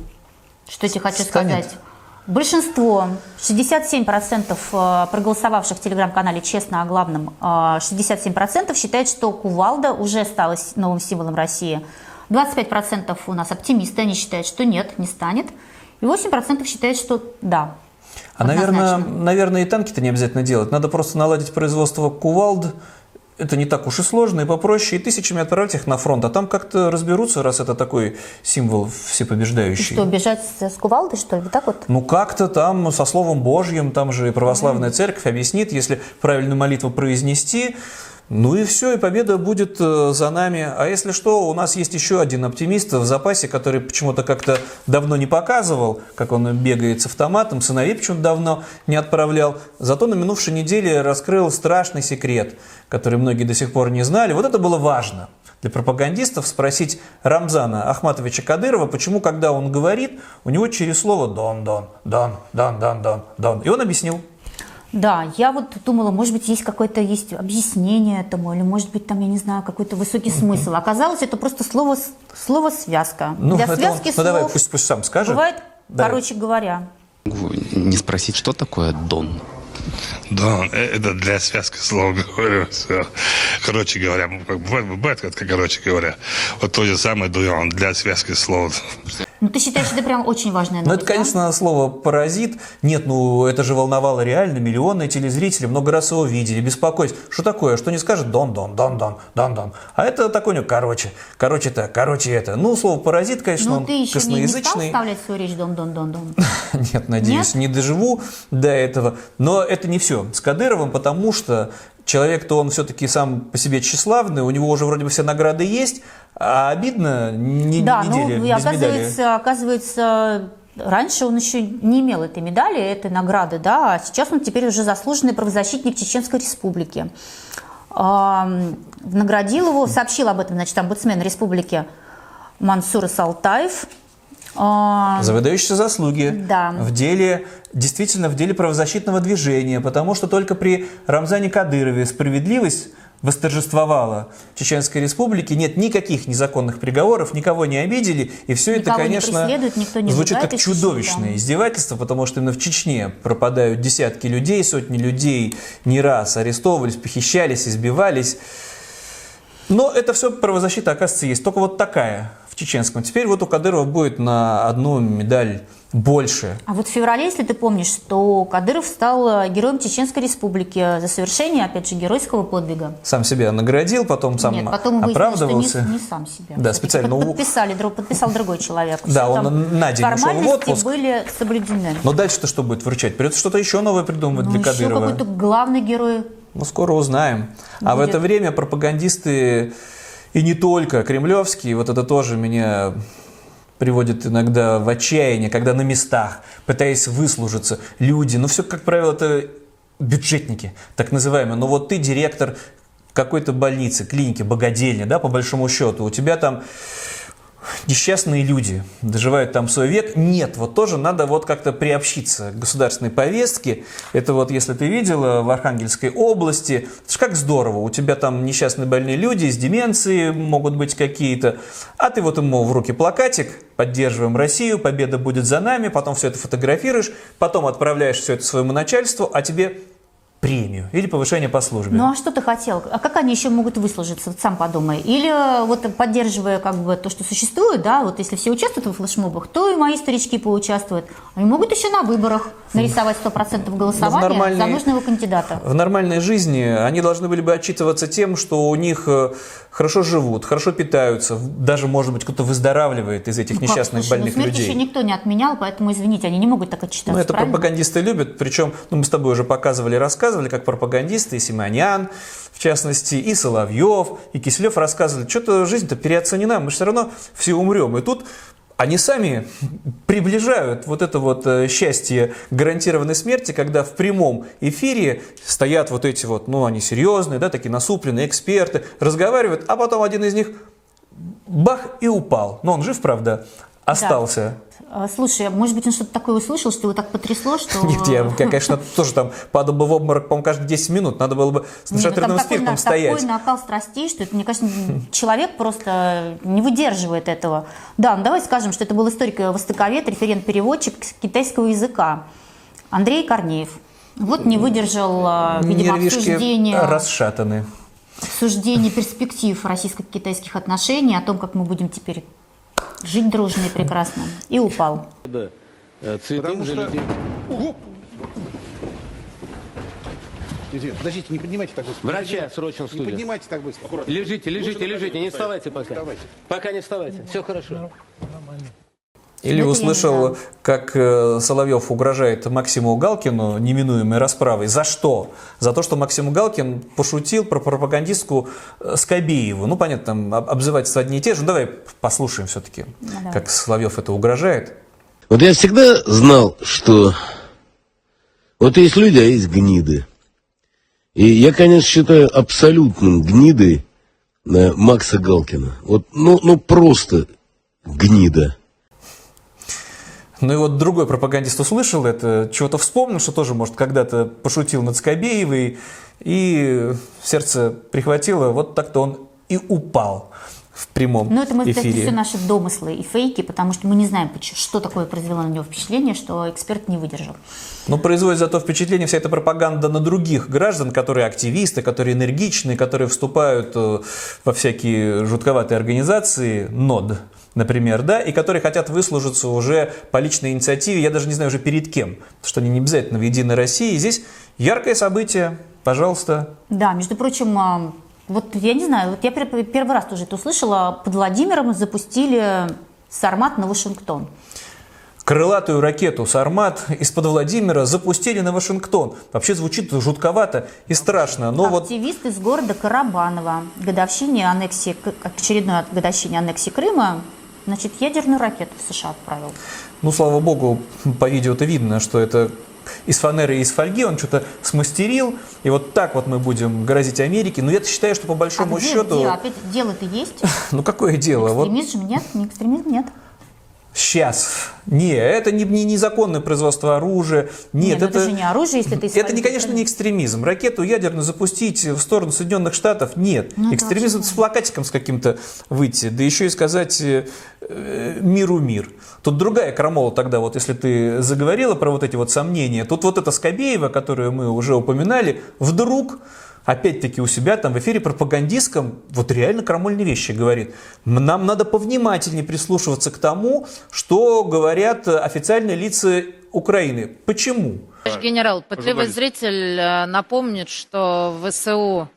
что я тебе хочу Станет. сказать. Большинство, 67% э, проголосовавших в телеграм-канале «Честно о главном», э, 67% считает, что кувалда уже стала новым символом России. 25% у нас оптимисты, они считают, что нет, не станет. И 8% считают, что да. А, наверное, наверное, и танки-то не обязательно делать. Надо просто наладить производство кувалд. Это не так уж и сложно, и попроще, и тысячами отправить их на фронт. А там как-то разберутся, раз это такой символ всепобеждающий. Что, бежать с, кувалдой, что ли? Так вот? Ну, как-то там со словом Божьим, там же и православная церковь объяснит, если правильную молитву произнести, ну и все, и победа будет э, за нами. А если что, у нас есть еще один оптимист в запасе, который почему-то как-то давно не показывал, как он бегает с автоматом, сыновей почему-то давно не отправлял. Зато на минувшей неделе раскрыл страшный секрет, который многие до сих пор не знали. Вот это было важно для пропагандистов спросить Рамзана Ахматовича Кадырова, почему, когда он говорит, у него через слово «дон-дон», «дон», «дон», «дон», «дон», «дон». И он объяснил. Да, я вот думала, может быть, есть какое-то есть объяснение этому, или, может быть, там, я не знаю, какой-то высокий смысл. Оказалось, это просто слово, слово связка. Ну, Для это он- связки ну, слов давай, пусть, пусть сам скажет. бывает, Да. короче говоря. Не спросить, что такое Дон? Да, э, это для связки слов говорю. Все. Короче говоря, бывает, бывает, как короче говоря. Вот то же самое Дуян для связки слов. Ну, ты считаешь, это прям очень важная Ну, новость, это, конечно, слово «паразит». Нет, ну, это же волновало реально миллионы телезрителей, много раз его видели, беспокоить. Что такое? Что не скажет «дон-дон», «дон-дон», «дон-дон». А это такой, ну, короче, короче так, короче это. Ну, слово «паразит», да? конечно, Ну, ты еще не, не стал косноязычный. вставлять свою речь дон-дон-дон-дон? *laughs* Нет, надеюсь, не доживу до этого. Но это не все с Кадыровым, потому что человек-то он все-таки сам по себе тщеславный, у него уже вроде бы все награды есть, а обидно не, Да, недели ну, без медали. оказывается, оказывается, Раньше он еще не имел этой медали, этой награды, да, а сейчас он теперь уже заслуженный правозащитник Чеченской Республики. Наградил его, сообщил об этом, значит, омбудсмен республики Мансур Салтаев. А, За выдающиеся заслуги Да. в деле, действительно, в деле правозащитного движения, потому что только при Рамзане Кадырове справедливость восторжествовала в Чеченской Республике, нет никаких незаконных приговоров, никого не обидели, и все это, Никого не конечно, не звучит как чудовищное да. издевательство, потому что именно в Чечне пропадают десятки людей, сотни людей не раз арестовывались, похищались, избивались. Но это все правозащита, оказывается, есть. Только вот такая в чеченском. Теперь вот у Кадырова будет на одну медаль больше. А вот в феврале, если ты помнишь, что Кадыров стал э, героем Чеченской Республики за совершение, опять же, геройского подвига. Сам себя наградил, потом сам Нет, потом выяснилось, оправдывался. что не, не сам себя. Да, специально под- Подписали, подписал другой человек. Да, он на день ушел в отпуск. были соблюдены. Но дальше-то что будет вручать? Придется что-то еще новое придумывать Ну, для еще Кадырова. какой-то главный герой. Ну, скоро узнаем. А в Будет. это время пропагандисты, и не только кремлевские, вот это тоже меня приводит иногда в отчаяние, когда на местах, пытаясь выслужиться, люди, ну все, как правило, это бюджетники, так называемые. Но вот ты директор какой-то больницы, клиники, богадельни, да, по большому счету, у тебя там несчастные люди доживают там свой век. Нет, вот тоже надо вот как-то приобщиться к государственной повестке. Это вот, если ты видела в Архангельской области, это ж как здорово, у тебя там несчастные больные люди с деменцией могут быть какие-то, а ты вот ему в руки плакатик, поддерживаем Россию, победа будет за нами, потом все это фотографируешь, потом отправляешь все это своему начальству, а тебе премию или повышение по службе. Ну а что ты хотел? А как они еще могут выслужиться? Вот сам подумай. Или э, вот поддерживая как бы то, что существует, да, вот если все участвуют в флешмобах, то и мои старички поучаствуют. Они могут еще на выборах нарисовать 100% голосования нормальной- за нужного кандидата. В нормальной жизни они должны были бы отчитываться тем, что у них э, хорошо живут, хорошо питаются, даже, может быть, кто-то выздоравливает из этих Ну как, несчастных слушай, больных ну, смерть людей. еще никто не отменял, поэтому, извините, они не могут так отчитаться, Ну, это правильно? пропагандисты любят, причем, ну, мы с тобой уже показывали, рассказывали, как пропагандисты, и Симонян, в частности, и Соловьев, и Киселев рассказывали, что-то жизнь-то переоценена, мы все равно все умрем. И тут они сами приближают вот это вот э, счастье гарантированной смерти, когда в прямом эфире стоят вот эти вот, ну, они серьезные, да, такие насупленные эксперты, разговаривают, а потом один из них бах и упал. Но он жив, правда, остался. А, Слушай, а может быть, он что-то такое услышал, что его так потрясло, что... *laughs* Нет, я, конечно, тоже там падал бы в обморок, по-моему, каждые 10 минут. Надо было бы с ну нашатырным такой, спиртом стоять. такой накал страстей, что это, мне кажется, человек просто не выдерживает этого. Да, ну давай скажем, что это был историк-востоковед, референт-переводчик с китайского языка Андрей Корнеев. Вот не выдержал, а, видимо, Нервишки обсуждения, расшатаны. обсуждения перспектив российско-китайских отношений, о том, как мы будем теперь жить дружно и прекрасно, и упал. Да. Э, Цветы Потому что- людей. Ого! Извините, подождите, не поднимайте так быстро. Врача срочно в Не студию. поднимайте так быстро. Лежите, лежите, Лучше лежите, не вставайте пока. Вставайте. Пока не вставайте. Все хорошо. Или Это услышал, как э, Соловьев угрожает Максиму Галкину неминуемой расправой. За что? За то, что Максим Галкин пошутил про пропагандистку э, Скобееву. Ну, понятно, там об- обзывательства одни и те же. Ну, давай послушаем все-таки, давай. как Соловьев это угрожает. Вот я всегда знал, что вот есть люди, а есть гниды. И я, конечно, считаю абсолютным гнидой э, Макса Галкина. Вот, ну, ну просто гнида. Ну и вот другой пропагандист услышал это, чего-то вспомнил, что тоже, может, когда-то пошутил над Скобеевой, и сердце прихватило, вот так-то он и упал в прямом Но это, мы, эфире. все наши домыслы и фейки, потому что мы не знаем, что такое произвело на него впечатление, что эксперт не выдержал. Но производит зато впечатление вся эта пропаганда на других граждан, которые активисты, которые энергичные, которые вступают э, во всякие жутковатые организации, НОД, например, да, и которые хотят выслужиться уже по личной инициативе, я даже не знаю уже перед кем, что они не обязательно в «Единой России». И здесь яркое событие, пожалуйста. Да, между прочим, а, вот я не знаю, вот я пер- первый раз тоже это услышала, под Владимиром запустили Сармат на Вашингтон. Крылатую ракету «Сармат» из-под Владимира запустили на Вашингтон. Вообще звучит жутковато и страшно, но вот Активист из города Карабаново к годовщине аннексии, очередной годовщине аннексии Крыма, значит, ядерную ракету в США отправил. Ну, слава богу, по видео-то видно, что это из фанеры и из фольги он что-то смастерил, и вот так вот мы будем грозить Америке. Но я считаю, что по А большому где, счету... где? Опять дело-то есть? *laughs* Ну, какое дело? Вот Экстремизм нет? Не экстремизм нет. Сейчас. Не, это не, не незаконное производство оружия. Нет, Нет, ну это же не оружие, если ты Это, не, конечно, не экстремизм. Ракету ядерную запустить в сторону Соединенных Штатов нет. Ну, это экстремизм вообще с плакатиком с каким-то выйти, да еще и сказать э, э, миру мир. Тут другая крамола тогда, вот если ты заговорила про вот эти вот сомнения, тут вот эта Скобеева, которую мы уже упоминали, вдруг опять-таки у себя там в эфире пропагандистском вот реально крамольные вещи говорит. Нам надо повнимательнее прислушиваться к тому, что говорят официальные лица Украины. Почему? Товарищ генерал, пытливый зритель э, напомнит, что ВСУ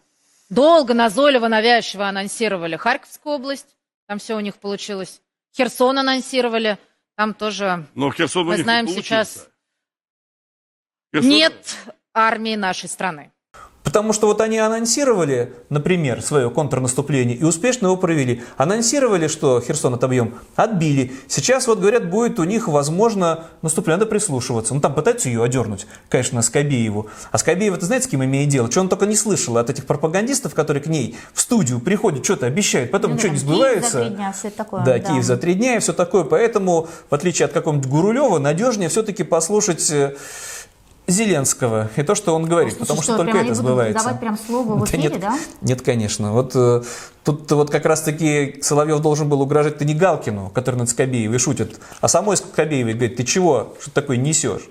долго, назойливо, навязчиво анонсировали Харьковскую область, там все у них получилось. Херсон анонсировали, там тоже, Но Херсон мы знаем сейчас, Херсон- нет армии нашей страны. Потому что вот они анонсировали, например, свое контрнаступление и успешно его провели. Анонсировали, что Херсон отобьем, отбили. Сейчас вот говорят, будет у них, возможно, наступление, надо прислушиваться. Ну там пытаются ее одернуть, конечно, Скобееву. А Скобеева, ты знаете, с кем имеет дело? Что он только не слышал от этих пропагандистов, которые к ней в студию приходят, что-то обещают, потом Ну, да, не Киев сбывается. за три дня, все такое. Да, Киев за три дня и все такое. Поэтому, в отличие от какого-нибудь Гурулева, надежнее все-таки послушать э, Зеленского и то, что он говорит, Слушай, потому что, что, только прям это сбывается. давать прям слово в Да эфире, нет, да? Нет, конечно. Вот э, тут вот как раз-таки Соловьев должен был угрожать-то не Галкину, который над Скобеевой шутит, а самой Скобеевой говорит, ты чего, что такое несешь?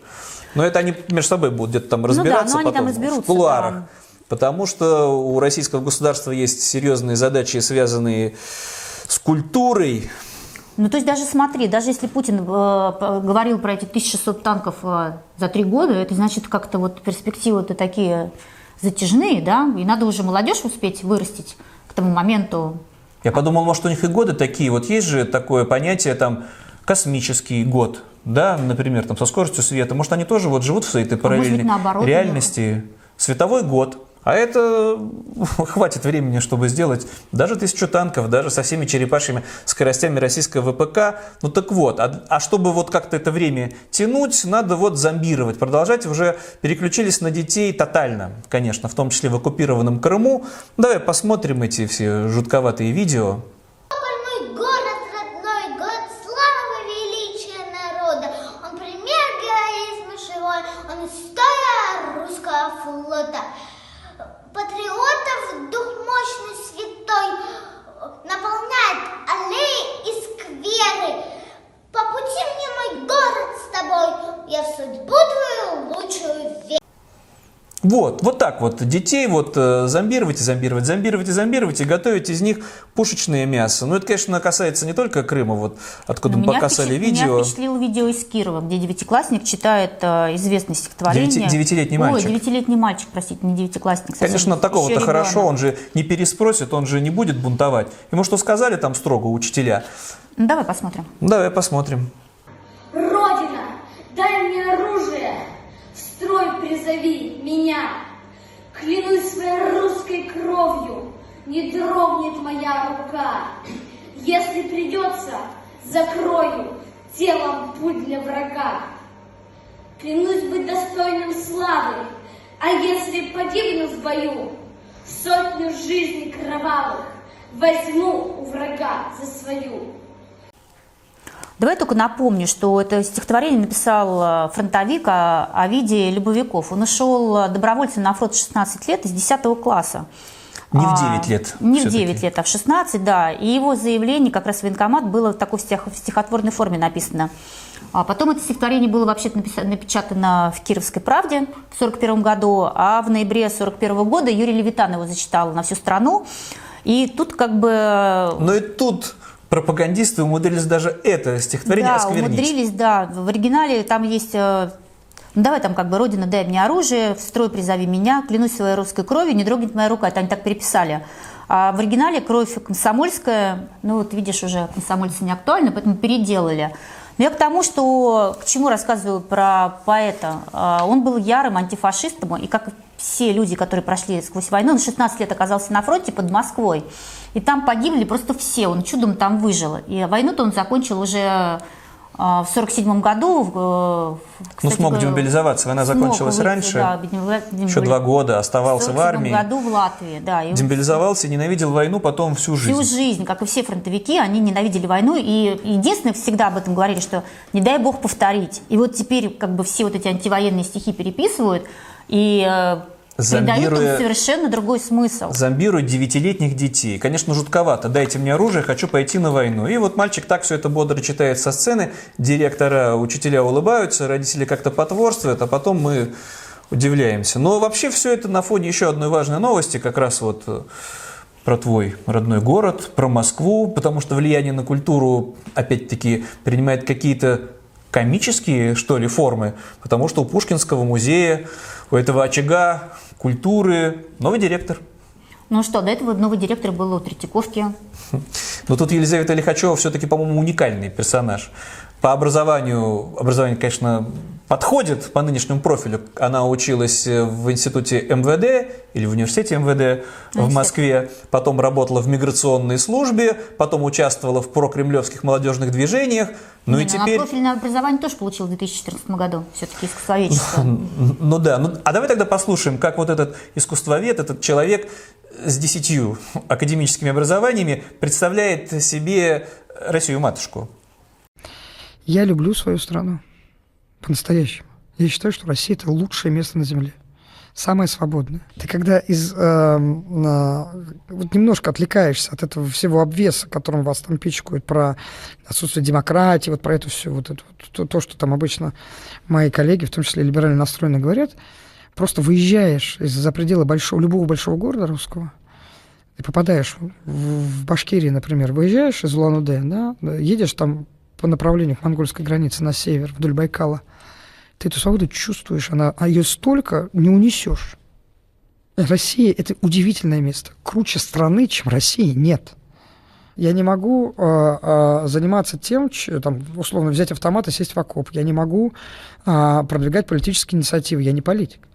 Но это они между собой будут где-то там Ну да, разбираться но они там потом разберутся, в кулуарах. да. Потому что у российского государства есть серьезные задачи, связанные с культурой, Ну, то есть даже смотри, даже если Путин э, говорил про эти 1600 танков э, за три года, это значит как-то вот перспективы-то такие затяжные, да, и надо уже молодежь успеть вырастить к тому моменту. Я подумал, может, у них и годы такие. Вот есть же такое понятие, там, космический год, да, например, там, со скоростью света. Может, они тоже вот живут в своей этой А может быть, параллельной наоборот, реальности. Световой год. А это *laughs* хватит времени, чтобы сделать даже тысячу танков, даже со всеми черепашьими скоростями российского ВПК. Ну так вот, а, а чтобы вот как-то это время тянуть, надо вот зомбировать, продолжать. Уже переключились на детей тотально, конечно, в том числе в оккупированном Крыму. Давай посмотрим эти все жутковатые видео. мой город, родной город, слава величия народа. Он пример героизма живой, он история русского флота. Патриотов мощный, святой, наполняет аллеи и скверы. По пути мне мой город с тобой, я в судьбу твою лучшую верю. Вот, вот так вот детей вот э, зомбировать и зомбировать, зомбировать и зомбировать и готовить из них пушечное мясо. Ну это, конечно, касается не только Крыма, вот откуда Но мы показали впечат- видео. Меня впечатлило видео из Кирова, где девятиклассник читает э, известное стихотворение. Девяти- девятилетний мальчик. Ой, девятилетний мальчик, простите, не девятиклассник. совсем Конечно, такого-то хорошо, он же не переспросит, он же не будет бунтовать. Ему что сказали там строго учителя? Ну, давай посмотрим. Давай посмотрим. Родина, дай мне оружие, в строй призови меня. Клянусь своей русской кровью, не дрогнет моя рука. Если придется, закрою телом путь для врага. Клянусь быть достойным славы, а если погибну в бою, сотню жизней кровавых возьму у врага за свою. Давай только напомню, что это стихотворение написал э, фронтовик а- Овидий Любовиков. Он ушел э, добровольцем на фронт в 16 лет из 10 класса. Не в А, 9 лет. Не в всё-таки. 9 лет, а в 16, да. И его заявление как раз в военкомат было в такой стих- в стихотворной форме написано. А потом это стихотворение было вообще напечатано в Кировской правде в 41 году, а в ноябре 41 года Юрий Левитан его зачитал на всю страну. И тут как бы Но и тут пропагандисты умудрились даже это стихотворение да, осквернить. умудрились, да. В оригинале там есть... э, Ну, давай там как бы «Родина, дай мне оружие, в строй призови меня, клянусь своей русской кровью, не дрогнет моя рука». Это они так переписали. А в оригинале кровь комсомольская, ну вот видишь, уже комсомольцы не актуальны, поэтому переделали. Но я к тому, что, к чему рассказываю про поэта. А, Он был ярым антифашистом, и как все люди, которые прошли сквозь войну, он 16 лет оказался на фронте под Москвой, и там погибли просто все, он чудом там выжил. И войну-то он закончил уже а, в 1947 году... в, э, Ну, кстати, смог говоря, демобилизоваться. Война смог закончилась выйти, раньше. да, демобили- Еще два года оставался в 1947 армии. году в Латвии, да. И Демобилизовался, ненавидел войну потом всю жизнь. Всю жизнь, как и все фронтовики, они ненавидели войну. И единственное, всегда об этом говорили, что не дай бог повторить. И вот теперь как бы все вот эти антивоенные стихи переписывают и э, придают им Зомбируя- совершенно другой смысл. Зомбируют девятилетних детей. Конечно, жутковато. Дайте мне оружие, хочу пойти на войну. И вот мальчик так все это бодро читает со сцены. Директора, учителя улыбаются, родители как-то потворствуют, а потом мы удивляемся. Но вообще все это на фоне еще одной важной новости, как раз вот э, про твой родной город, про Москву, потому что влияние на культуру, опять-таки, принимает какие-то комические, что ли, формы, потому что у Пушкинского музея, у этого очага культуры новый директор. Ну что, до этого новый директор был у Третьяковки. Но тут Елизавета Лихачева все-таки, по-моему, уникальный персонаж. По образованию, образование, конечно, подходит по нынешнему профилю. Она училась в институте МВД или в университете МВД в. Москве, потом работала в миграционной службе, потом участвовала в прокремлевских молодежных движениях, ну Не, и ну, теперь... Она профильное образование тоже получил в 2014 году, все-таки искусствоведчество. *laughs* Ну да, ну, а давай тогда послушаем, как вот этот искусствовед, этот человек с десятью академическими образованиями представляет себе Россию-матушку. Я люблю свою страну. По-настоящему. Я считаю, что Россия – это лучшее место на Земле. Самое свободное. Ты когда из, эм, а, вот немножко отвлекаешься от этого всего обвеса, которым вас там пичкают про отсутствие демократии, вот про это все, вот это, вот, то, то, что там обычно мои коллеги, в том числе либерально настроенные, говорят, просто выезжаешь из-за пределы большого, любого большого города русского, и попадаешь в, в Башкирии, например, выезжаешь из Улан-Удэ, да, едешь там по направлению к монгольской границе на север, вдоль Байкала, ты эту свободу чувствуешь, она, а ее столько не унесешь. Россия – это удивительное место. Круче страны, чем России, нет. Я не могу э, заниматься тем, ч- там, условно, взять автомат и сесть в окоп. Я не могу э, продвигать политические инициативы. Я не политик.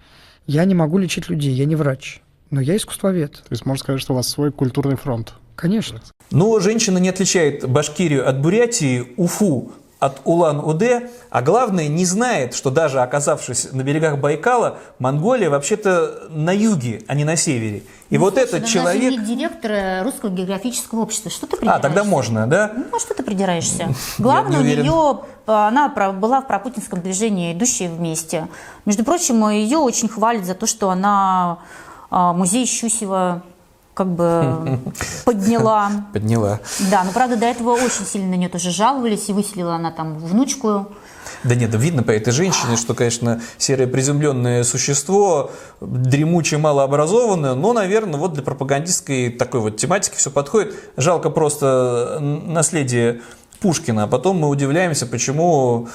Я не могу лечить людей. Я не врач. Но я искусствовед. То есть можно сказать, что у вас свой культурный фронт. Конечно. Но женщина не отличает Башкирию от Бурятии, Уфу от Улан-Удэ, а главное, не знает, что даже оказавшись на берегах Байкала, Монголия вообще-то на юге, а не на севере. И вот Слушай, этот ну, человек... Даже не директор э, Русского географического общества. Что ты А, придираешься? тогда можно, да? Ну, а что ты придираешься? *laughs* Главное, не у нее, она про- была в пропутинском движении «Идущие вместе». Между прочим, ее очень хвалят за то, что она а, музей Щусева как бы *laughs* подняла. Подняла. Да, но правда до этого очень сильно на нее тоже жаловались, и выселила она там внучку. Да нет, видно по этой женщине, что, конечно, серое приземленное существо, дремучее, малообразованное, но, наверное, вот для пропагандистской такой вот тематики все подходит. Жалко просто наследие Пушкина, а потом мы удивляемся, почему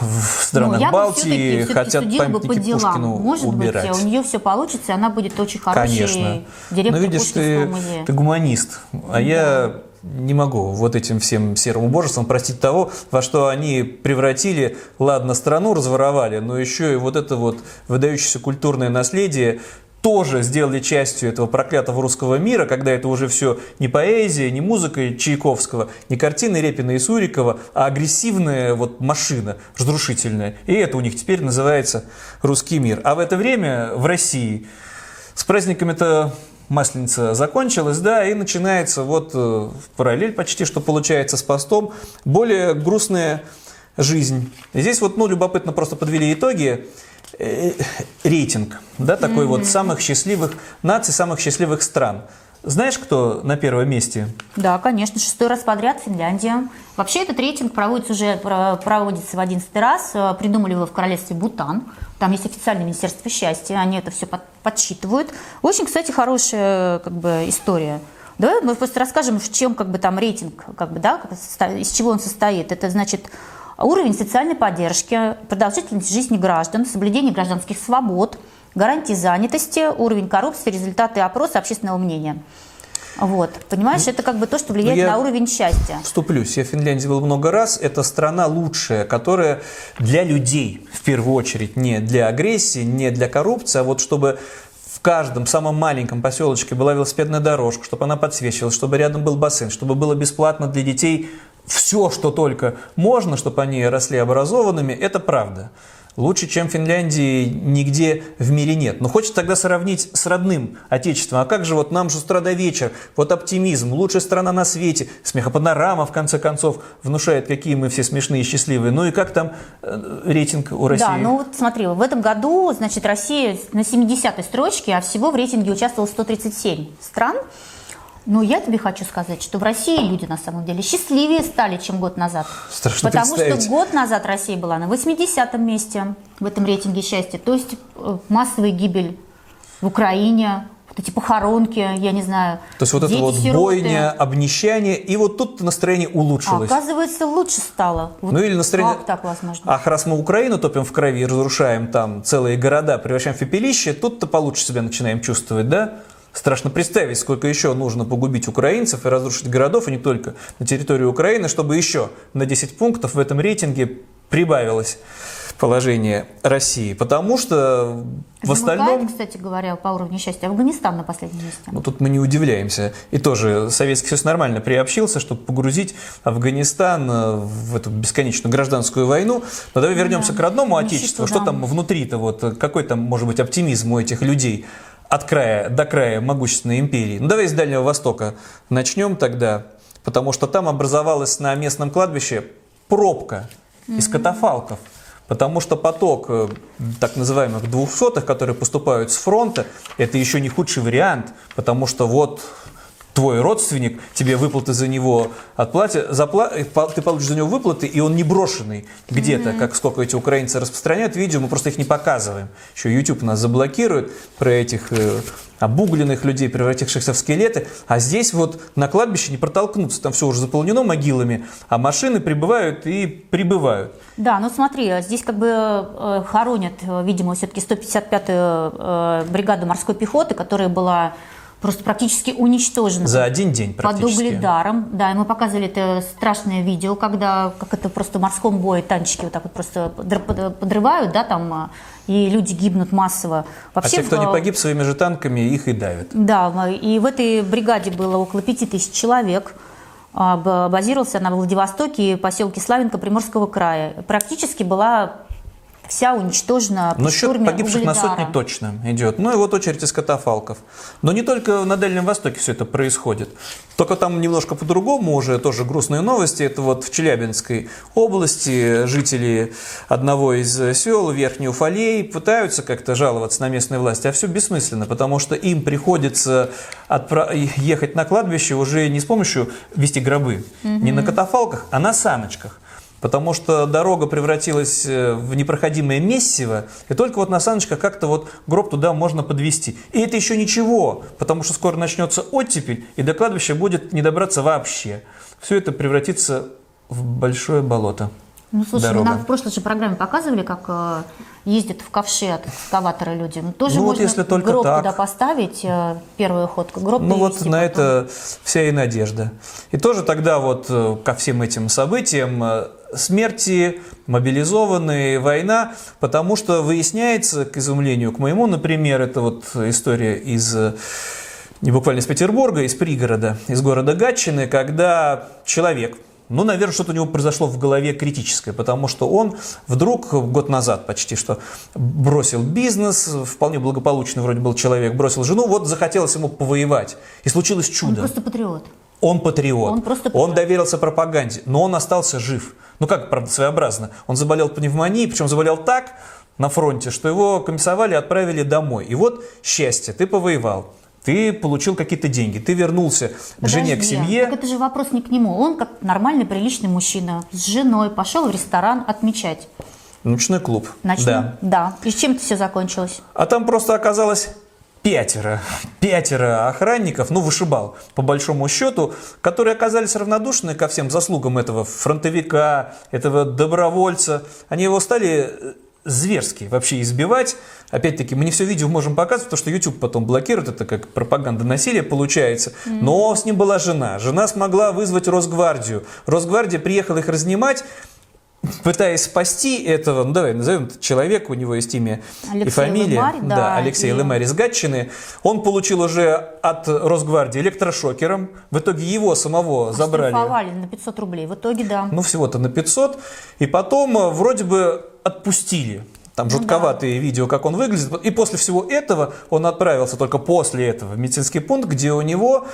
в странах Ну, Балтии все-таки хотят судила бы по памятники делам. Пушкину Может убирать. быть, у нее все получится, и она будет очень хороший Конечно. директор Но видишь, Пушкинского ты, музея. ты гуманист, а я не могу вот этим всем серым убожеством простить того, во что они превратили, ладно, страну разворовали, но еще и вот это вот выдающееся культурное наследие тоже сделали частью этого проклятого русского мира, когда это уже все не поэзия, не музыка Чайковского, не картины Репина и Сурикова, а агрессивная вот машина, разрушительная. И это у них теперь называется русский мир. А в это время в России с праздниками-то Масленица закончилась, да, и начинается вот э, в параллель почти, что получается с постом, более грустная жизнь. Здесь вот, ну, любопытно просто подвели итоги. Э, рейтинг, да, такой вот самых счастливых наций, самых счастливых стран. Знаешь, кто на первом месте? Да, конечно, шестой раз подряд Финляндия. Вообще этот рейтинг проводится уже про- проводится в одиннадцатый раз. Э, Придумали его в королевстве Бутан. Там есть официальное министерство счастья, они это все подсчитывают. Очень, кстати, хорошая как бы история. Давай мы просто расскажем, в чем как бы там рейтинг, как бы, да, из чего он состоит. Это значит уровень социальной поддержки, продолжительность жизни граждан, соблюдение гражданских свобод, гарантии занятости, уровень коррупции, результаты опроса общественного мнения. Вот, понимаешь, это как бы то, что влияет Ну, я- на уровень счастья. Вступлюсь. Я в Финляндии был много раз. Это страна лучшая, которая для людей, в первую очередь, не для агрессии, не для коррупции, а вот чтобы в каждом самом маленьком поселочке была велосипедная дорожка, чтобы она подсвечивалась, чтобы рядом был бассейн, чтобы было бесплатно для детей все, что только можно, чтобы они росли образованными, это правда. Лучше, чем Финляндии, нигде в мире нет. Но хочется тогда сравнить с родным отечеством. А как же вот нам же с утра до вечера, вот оптимизм, лучшая страна на свете, смехопанорама, в конце концов, внушает, какие мы все смешные и счастливые. Ну и как там э, рейтинг у России? Да, ну вот смотри, в этом году, значит, Россия на 70-й строчке, а всего в рейтинге участвовало 137 стран. Но я тебе хочу сказать, что в России люди на самом деле счастливее стали, чем год назад. Страшно Потому что год назад Россия была на 80-м месте в этом рейтинге счастья. То есть э, массовая гибель в Украине, вот эти похоронки, я не знаю. То есть вот это дети, вот сироты. бойня, обнищание, и вот тут настроение А, улучшилось. оказывается, лучше стало. Вот Ну или настроение- Как так возможно? Ах, раз мы Украину топим в крови и разрушаем там целые города, превращаем в пепелище, тут-то получше себя начинаем чувствовать, да? Страшно представить, сколько еще нужно погубить украинцев и разрушить городов, и не только на территории Украины, чтобы еще на 10 пунктов в этом рейтинге прибавилось положение России. Потому что в остальном... Замыкает, кстати говоря, по уровню счастья Афганистан на последнем месте. Ну, тут мы не удивляемся. И тоже Советский Союз нормально приобщился, чтобы погрузить Афганистан э, в эту бесконечную гражданскую войну. Но давай вернемся Да, к родному нищету, отечеству. да. Что там внутри-то, вот, э, какой там может быть оптимизм у этих людей от края до края могущественной империи? Ну, давай с Дальнего Востока начнем тогда, потому что там образовалась на местном кладбище пробка из катафалков. Потому что поток э, так называемых двухсотых, которые поступают с фронта, это еще не худший вариант, потому что вот твой родственник, тебе выплаты за него отплатят, запла- ты получишь за него выплаты, и он не брошенный где-то, как сколько эти украинцы распространяют видео, мы просто их не показываем. Еще YouTube нас заблокирует про этих э, обугленных людей, превратившихся в скелеты, а здесь вот на кладбище не протолкнуться, там все уже заполнено могилами, а машины прибывают и прибывают. Да, ну смотри, здесь как бы э, хоронят, э, видимо, все-таки 155-ю э, бригаду морской пехоты, которая была просто практически уничтожена. За один день Под практически. угледаром. Да, и мы показывали это страшное видео, когда как это просто в морском бое танчики вот так вот просто подр- под- подрывают, да, там, а, и люди гибнут массово. А те, кто не погиб своими же танками, их и давят. Да, и в этой бригаде было около пяти тысяч человек. А, Базировался она в Владивостоке поселке Славянка Приморского края. Практически была вся уничтожена Но счет погибших на Угледара. сотни точно идет. Ну и вот очередь из катафалков. Но не только на Дальнем Востоке все это происходит. Только там немножко по-другому уже тоже грустные новости. Это вот в Челябинской области жители одного из сел, Верхний Уфалей, пытаются как-то жаловаться на местные власти, а все бессмысленно, потому что им приходится отпра- ехать на кладбище уже не с помощью вести гробы, не на катафалках, а на саночках. Потому что дорога превратилась э, в непроходимое месиво, и только вот на саночках как-то вот гроб туда можно подвести. И это еще ничего, потому что скоро начнется оттепель, и до кладбища будет не добраться вообще. Все это превратится в большое болото. Ну, слушай, Дорога. мы нам в прошлой же программе показывали, как э, ездят в ковше от экскаватора люди. Ну, тоже Ну, вот можно если только гроб так. туда поставить, э, первую ходку, гроб Ну вот на потом. это вся и надежда. И тоже тогда вот э, ко всем этим событиям смерти, мобилизованные, война, потому что выясняется, к изумлению, к моему, например, это вот история из не буквально из Петербурга, из пригорода, из города Гатчины, когда человек, ну, наверное, что-то у него произошло в голове критическое, потому что он вдруг год назад почти что бросил бизнес, вполне благополучный вроде был человек, бросил жену, вот захотелось ему повоевать. И случилось Он чудо. просто патриот. Он патриот. Он просто Он доверился пропаганде, но он остался жив. Ну как, правда, своеобразно. Он заболел пневмонией, причем заболел так на фронте, что его комиссовали и отправили домой. И вот счастье, ты повоевал. Ты получил какие-то деньги, ты вернулся к жене, к Подожди, семье. Так это же вопрос не к нему. Он, как нормальный, приличный мужчина, с женой пошел в ресторан отмечать. Ночной клуб. Ночной? Да. Да. И с чем это все закончилось? А там просто оказалось пятеро, пятеро охранников, ну, вышибал, по большому счету, которые оказались равнодушны ко всем заслугам этого фронтовика, этого добровольца. Они его стали э, зверски вообще избивать. Опять-таки, мы не все видео можем показывать, потому что YouTube потом блокирует, это как пропаганда насилия получается. Но с ним была жена. Жена смогла вызвать Росгвардию. Росгвардия приехала их разнимать, пытаясь спасти этого, ну давай назовем человека, у него есть имя и Алексей фамилия, Лымарь, да, Алексей и- Лымарь из Гатчины, он получил уже от Росгвардии электрошокером, в итоге его самого забрали. Штрафовали на 500 рублей. В итоге, да. ну всего-то на 500, и потом э, вроде бы отпустили. Там жутковатые видео, как он выглядит. И после всего этого он отправился только после этого в медицинский пункт, где у него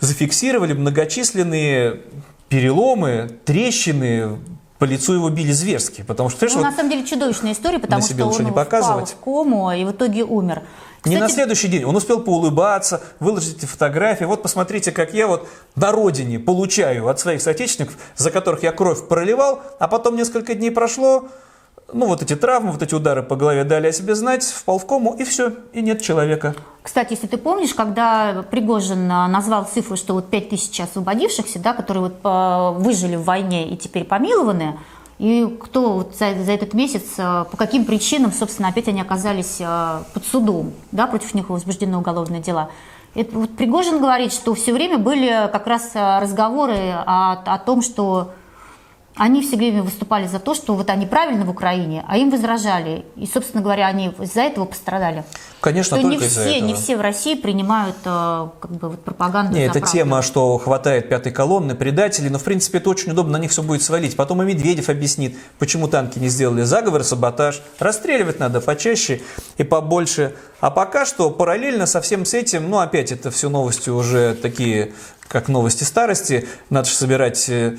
зафиксировали многочисленные переломы, трещины, по лицу его били зверски. Потому что, Ну, знаешь, на вот самом деле чудовищная история, потому что он не впал показывать. в кому и в итоге умер. Не на Кстати, следующий день. Он успел поулыбаться, выложить эти фотографии. Вот посмотрите, как я вот на родине получаю от своих соотечественников, за которых я кровь проливал, а потом несколько дней прошло, ну вот эти травмы, вот эти удары по голове дали о себе знать, впал в кому, и все, и нет человека. Кстати, если ты помнишь, когда Пригожин а, назвал цифру, что вот 5 тысяч освободившихся, да, которые вот а, выжили в войне и теперь помилованы, и кто вот за, за этот месяц, а, по каким причинам, собственно, опять они оказались под судом, да, против них возбуждены уголовные дела. Это, вот Пригожин говорит, что все время были как раз разговоры о, о том, что они все время выступали за то, что вот они правильно в Украине, а им возражали. И, собственно говоря, они из-за этого пострадали. Конечно, что не все, этого. не все в России принимают э, как бы вот пропаганду. Не, за это правду. тема, что хватает пятой колонны, предателей, но в принципе это очень удобно, на них все будет свалить. Потом и Медведев объяснит, почему танки не сделали заговор, саботаж. Расстреливать надо почаще и побольше. А пока что параллельно со всем с этим, ну опять это все новости уже такие, как новости старости, надо же собирать э,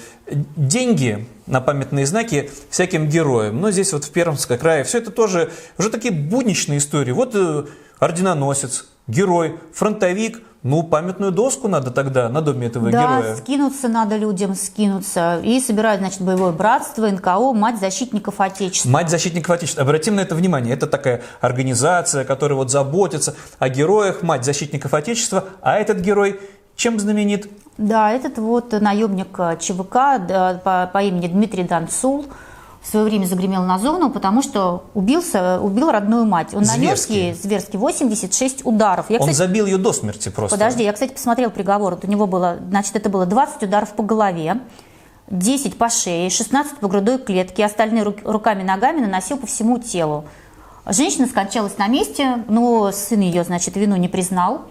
деньги на памятные знаки всяким героям. Но здесь вот в Пермском крае все это тоже уже такие будничные истории. Вот э, орденоносец, герой, фронтовик, ну памятную доску надо тогда на доме этого Да, героя. скинуться надо людям, скинуться. И собирают, значит, боевое братство, НКО, мать защитников Отечества. Мать защитников Отечества. Обратим на это внимание. Это такая организация, которая вот заботится о героях, мать защитников Отечества. А этот герой чем знаменит? Да, этот вот наемник э, ЧВК да, по, по имени Дмитрий Донцул в свое время загремел на зону, потому что убился, убил родную мать. Он Зверски. нанес ей зверски 86 ударов. Я, Он кстати, забил ее до смерти просто. Подожди, я, кстати, посмотрел приговор. Вот у него было, значит, это было 20 ударов по голове, 10 по шее, 16 по грудной клетке, остальные рук- руками и ногами наносил по всему телу. Женщина скончалась на месте, но сын ее, значит, вину не признал.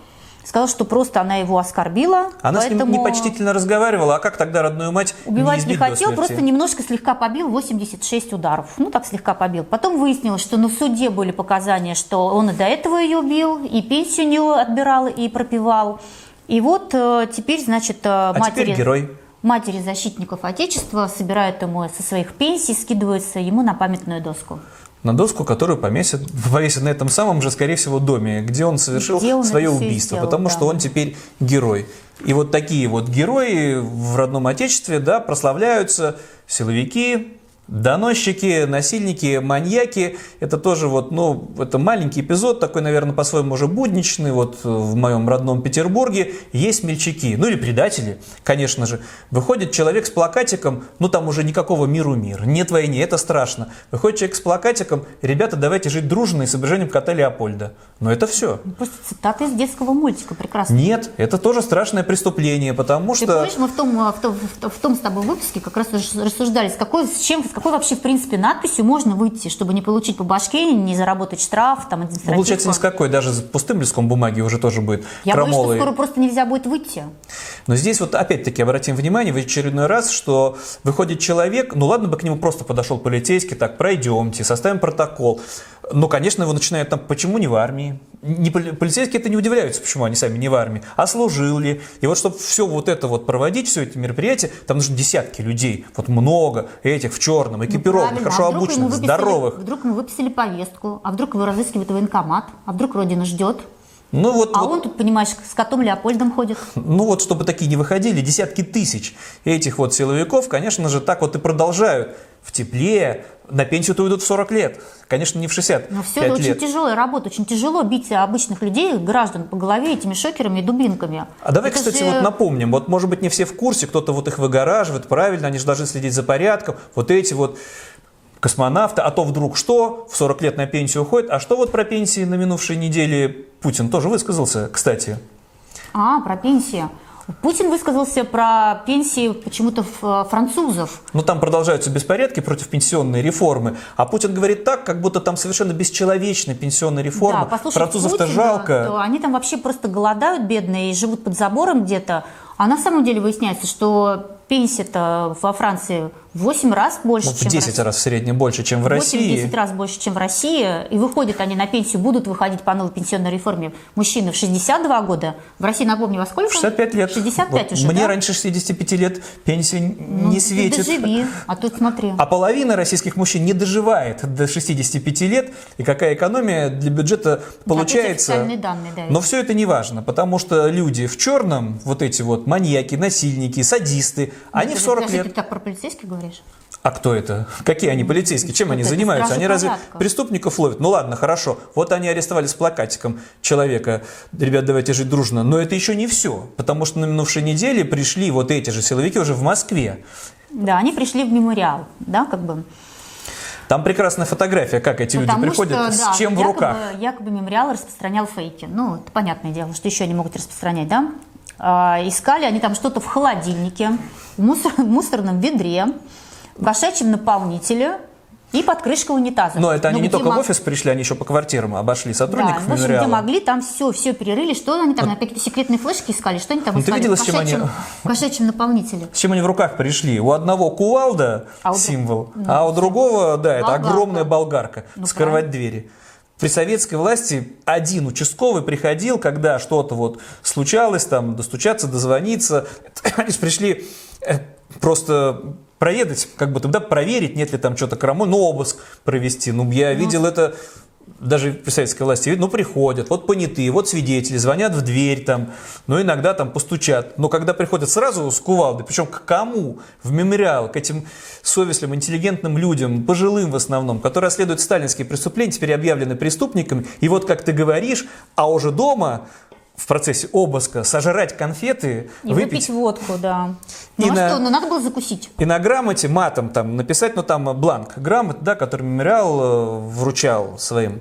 Сказал, что просто она его оскорбила. Она с поэтому ним непочтительно разговаривала. А как тогда родную мать Убивать не не хотел, просто немножко слегка побил, 86 ударов. Ну, так слегка побил. Потом выяснилось, что на суде были показания, что он и до этого ее бил, и пенсию у нее отбирал, и пропивал. И вот э, теперь, значит, э, А матери, теперь герой. матери защитников Отечества собирают ему со своих пенсий, скидываются ему на памятную доску. На доску, которую помесят, повесят на этом самом же, скорее всего, доме, где он совершил Где он свое убийство, сделал, потому да. что он теперь герой. И вот такие вот герои в родном отечестве, да, прославляются силовики, доносчики, насильники, маньяки. Это тоже вот, ну, это маленький эпизод, такой, наверное, по-своему уже будничный. Вот э, в моем родном Петербурге есть смельчаки, ну или предатели, конечно же. Выходит человек с плакатиком, ну там уже никакого миру мир, нет войны, это страшно. Выходит человек с плакатиком, ребята, давайте жить дружно и с изображением кота Леопольда. Но это все. Просто цитата из детского мультика, прекрасно. Нет, это тоже страшное преступление, потому Ты что... помнишь, мы в том, э, в, том, в том- в том с тобой выпуске как раз рас- рассуждали, с какой, с чем, какой вообще, в принципе, надписью можно выйти, чтобы не получить по башке, не заработать штраф, там, Ну, административку. получается, ни с какой, даже с пустым листком бумаги уже тоже будет Я боюсь, что крамолой. скоро просто нельзя будет выйти. Но здесь вот опять-таки обратим внимание в очередной раз, что выходит человек, ну ладно бы к нему просто подошел полицейский, так, пройдемте, составим протокол. Но, конечно, его начинают там, почему не в армии? Не, поли- полицейские это не удивляются, почему они сами не в армии. А служил ли? И вот чтобы все вот это вот проводить, все эти мероприятия, там нужно десятки людей, вот много этих в черном, экипированных, Правильно. хорошо а обученных, выписали- здоровых. Вдруг ему выписали повестку, а вдруг его разыскивает военкомат, а вдруг Родина ждет. Ну вот, А вот он тут, понимаешь, с котом Леопольдом ходит. Ну вот, чтобы такие не выходили, десятки тысяч этих вот силовиков, конечно же, так вот и продолжают в тепле, на пенсию-то уйдут в 40 лет. Конечно, не в 65 Но все это очень лет. тяжелая работа, очень тяжело бить обычных людей, граждан по голове этими шокерами и дубинками. А давай, Это кстати, же- вот напомним, вот может быть не все в курсе, кто-то вот их выгораживает, правильно, они же должны следить за порядком, вот эти вот космонавты, а то вдруг что, в 40 лет на пенсию уходит, а что вот про пенсии на минувшей неделе Путин тоже высказался, кстати. А, про пенсию. Путин высказался про пенсии почему-то ф- французов. Ну, там продолжаются беспорядки против пенсионной реформы, а Путин говорит так, как будто там совершенно бесчеловечная пенсионная реформа. Да, Французов-то жалко. то они там вообще просто голодают, бедные, и живут под забором где-то. А на самом деле выясняется, что пенсия-то во Франции 8 раз больше, Ну, в чем в 10 России. раз в среднем больше, чем в России. 8-10 раз больше, чем в России. И выходят они на пенсию, будут выходить по новой пенсионной реформе мужчины в 62 года. В России, напомню, во сколько? 65 лет. 65 Вот уже, Мне да? раньше 65 лет пенсия Ну, не ты светит. доживи, а тут смотри. А половина российских мужчин не доживает до 65 лет. И какая экономия для бюджета получается. официальные данные, да, Но все это не важно, потому что люди в черном, вот эти вот маньяки, насильники, садисты, они Ну, в ты- 40 подожди, лет... Ты так про полицейских говоришь? А кто это? Какие они полицейские? Чем они занимаются? Они разве преступников ловят? Ну ладно, хорошо. Вот они арестовали с плакатиком человека. Ребят, давайте жить дружно. Но это еще не все. Потому что на минувшей неделе пришли вот эти же силовики уже в Москве. Да, они пришли в мемориал, да, как бы. Там прекрасная фотография, как эти люди Потому приходят, что, да, с чем в якобы, руках. Якобы мемориал распространял фейки. Ну, это понятное дело, что еще они могут распространять, да? А, искали они там что-то в холодильнике, в, мусор- в мусорном ведре, в кошачьем наполнителе и под крышкой унитаза. Но это они Ну, не где только в мог- офис пришли, они еще по квартирам обошли Да, сотрудников в общем, где мемориала. могли, там все, все перерыли. Что они там, на какие-то секретные флешки искали? Что они там Ну, ты искали? видела, в, с чем они- кошачьем, в кошачьем наполнителе. С чем они в руках пришли? У одного кувалда А у символ, друг- а у другого, да, это Болгарка. огромная болгарка. Ну, скрывать двери. При советской власти один участковый приходил, когда что-то вот случалось, там, достучаться, дозвониться. *coughs* Они пришли э, просто проведать, как будто, да, проверить, нет ли там что-то крамой, ну, обыск провести. Ну, я видел это даже при советской власти, ну, приходят, вот понятые, вот свидетели, звонят в дверь там, ну, иногда там постучат. Но когда приходят сразу с кувалдой, причем к кому? В мемориал, к этим совестливым, интеллигентным людям, пожилым в основном, которые расследуют сталинские преступления, теперь объявлены преступниками. И вот, как ты говоришь, а уже дома в процессе обыска сожрать конфеты, И выпить выпить водку, да. Ну И а на- что, ну надо было закусить. и на грамоте матом там написать, ну там бланк грамот, да, который мемориал э, вручал своим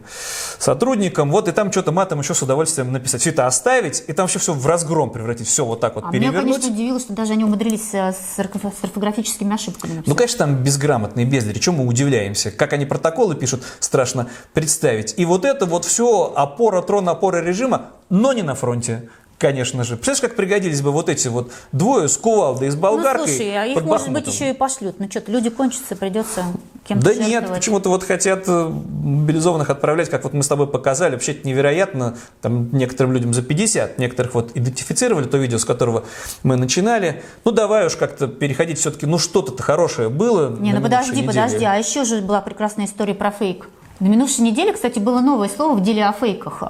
сотрудникам, вот и там что-то матом еще с удовольствием написать. Все это оставить, и там все все в разгром превратить, все вот так вот А меня, перевернуть. конечно, удивило, что даже они умудрились э, с орфо- с орфографическими ошибками написать. Ну, конечно, там безграмотные бездари, чем мы удивляемся? Как они протоколы пишут, страшно представить. И вот это вот все опора, трон, опора режима, но не на фронте. Конечно же. Представляешь, как пригодились бы вот эти вот двое с кувалдой и с болгаркой Ну, слушай, а их, под может быть, Бахмутом? еще и пошлют. Ну, что-то люди кончатся, придется кем-то Да нет, почему-то вот хотят э, мобилизованных отправлять, как вот мы с тобой показали. Вообще это невероятно. Там некоторым людям за 50, некоторых вот идентифицировали то видео, с которого мы начинали. Ну давай уж как-то переходить все-таки, ну что-то хорошее было. Не, ну подожди, неделе. подожди, а еще же была прекрасная история про фейк. На минувшей неделе, кстати, было новое слово в деле о фейках.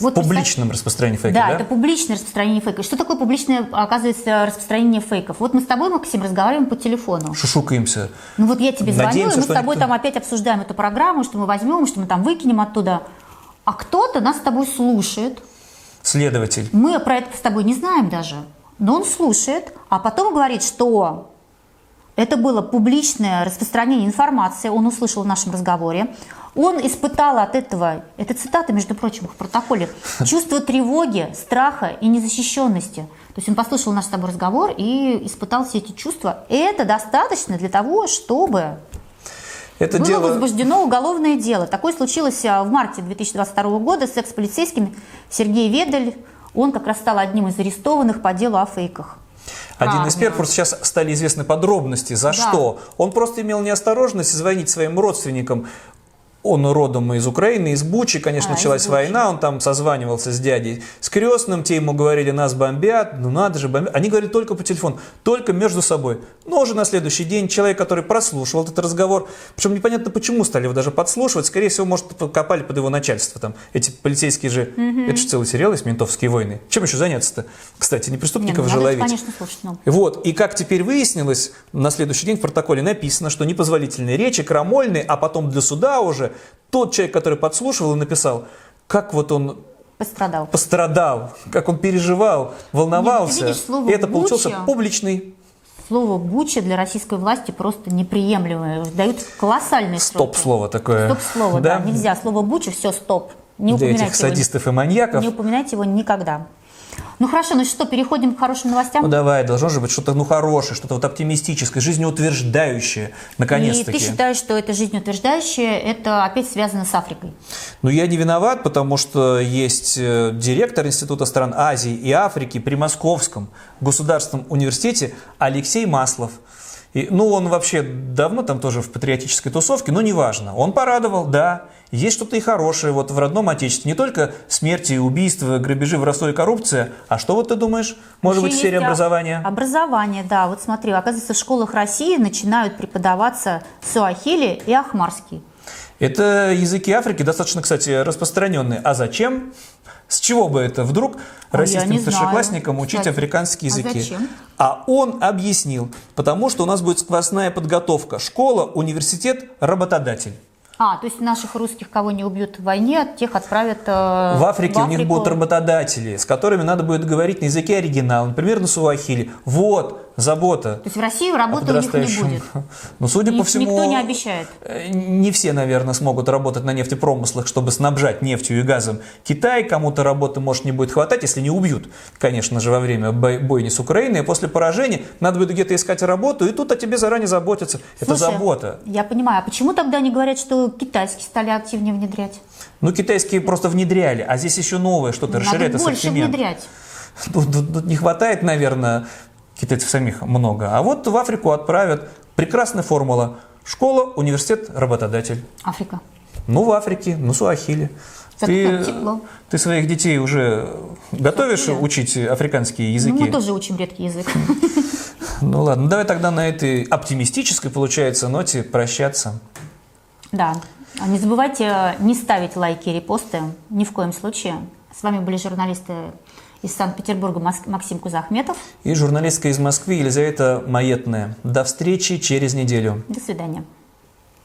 Вот публичном распространении фейка, да, да? это публичное распространение фейков. Что такое публичное, оказывается, распространение фейков? Вот мы с тобой, Максим, разговариваем по телефону. Шушукаемся. Ну вот я тебе звоню, Надеемся, и мы с тобой никто- там опять обсуждаем эту программу, что мы возьмем, что мы там выкинем оттуда. А кто-то нас с тобой слушает. Следователь. Мы про это с тобой не знаем даже. Но он слушает, а потом говорит, что это было публичное распространение информации, он услышал в нашем разговоре. Он испытал от этого, это цитата, между прочим, в протоколе, чувство тревоги, страха и незащищенности. То есть он послушал наш с тобой разговор и испытал все эти чувства. И это достаточно для того, чтобы Это было дело... возбуждено уголовное дело. Такое случилось а, в марте 2022 года с экс-полицейским Сергей Ведаль. Он как раз стал одним из арестованных по делу о фейках. Один из Правда. первых, просто сейчас стали известны подробности, за Да. что. Он просто имел неосторожность звонить своим родственникам. Он родом из Украины, из Бучи, конечно, А, началась война, он там созванивался с дядей, с крестным, те ему говорили, нас бомбят, ну надо же, бомбят. Они говорили только по телефону, только между собой. Но уже на следующий день человек, который прослушивал этот разговор, причем непонятно почему стали его даже подслушивать, скорее всего, может, копали под его начальство там. Эти полицейские же, Мгм. это же целый сериал есть, «Ментовские войны». Чем еще заняться-то? Кстати, не преступников ну, же ловить. конечно, слушать. ну. Вот, и как теперь выяснилось, на следующий день в протоколе написано, что непозволительные речи, крамольные, а потом для суда уже тот человек, который подслушивал и написал, как вот он Пострадал. пострадал, как он переживал, волновался. видишь, слово и это получился «буча». публичный Слово «буча» для российской власти просто неприемлемое. Дают колоссальные сроки. стоп-слово такое. Стоп-слово, да. Нельзя. Слово «буча» все, стоп. Не Для этих садистов и маньяков. его. Не упоминайте его никогда. Ну хорошо, ну что, переходим к хорошим новостям? Ну давай, должно же быть что-то ну хорошее, что-то вот оптимистическое, жизнеутверждающее, наконец-таки. И ты считаешь, что это жизнеутверждающее, это опять связано с Африкой? Ну, я не виноват, потому что есть э, директор Института стран Азии и Африки при Московском государственном университете Алексей Маслов. И, ну, он вообще давно там тоже в патриотической тусовке, но неважно. Он порадовал, да. Есть что-то и хорошее вот в родном отечестве. Не только смерти, убийства, грабежи, воровство и коррупция. А что вот ты думаешь, может быть, в Еще сфере а, образования? Образование, да. Вот смотри, оказывается, в школах России начинают преподаваться суахили и ахмарский. Это языки Африки достаточно, кстати, распространенные. А зачем? С чего бы это вдруг А российским не знаю, старшеклассникам учить кстати. африканские А языки? зачем? А он объяснил, потому что у нас будет сквозная подготовка. Школа, университет, работодатель. А, то есть наших русских, кого не убьют в войне, тех отправят э, В Африке у них Африку. будут работодатели, с которыми надо будет говорить на языке оригинала, например, на суахили. Вот забота. То есть в России работы у них не будет. *laughs* Ну, судя Ни- по всему, Никто не обещает. э, не все, наверное, смогут работать на нефтепромыслах, чтобы снабжать нефтью и газом Китай. Кому-то работы, может, не будет хватать, если не убьют, конечно же, во время бой- бойни с Украиной. И после поражения надо будет где-то искать работу, и тут о тебе заранее заботятся. Это Слушай, забота. Я понимаю, а почему тогда они говорят, что китайские стали активнее внедрять? Ну, китайские просто внедряли, а здесь еще новое что-то, Надо расширяет больше ассортимент. внедрять. Тут, тут- тут не хватает, наверное, китайцев самих много. А вот в Африку отправят. Прекрасная формула. Школа, университет, работодатель. Африка. Ну, в Африке, ну, Суахили. Ты, ты своих детей уже готовишь Суахили. учить африканские Ну, языки? мы тоже учим редкий язык. Ну ладно, давай тогда на этой оптимистической, получается, ноте прощаться. Да. А Не забывайте не ставить лайки и репосты, ни в коем случае. С вами были журналисты из Санкт-Петербурга Максим Кузахметов. И журналистка из Москвы Елизавета Маетная. До встречи через неделю. До свидания.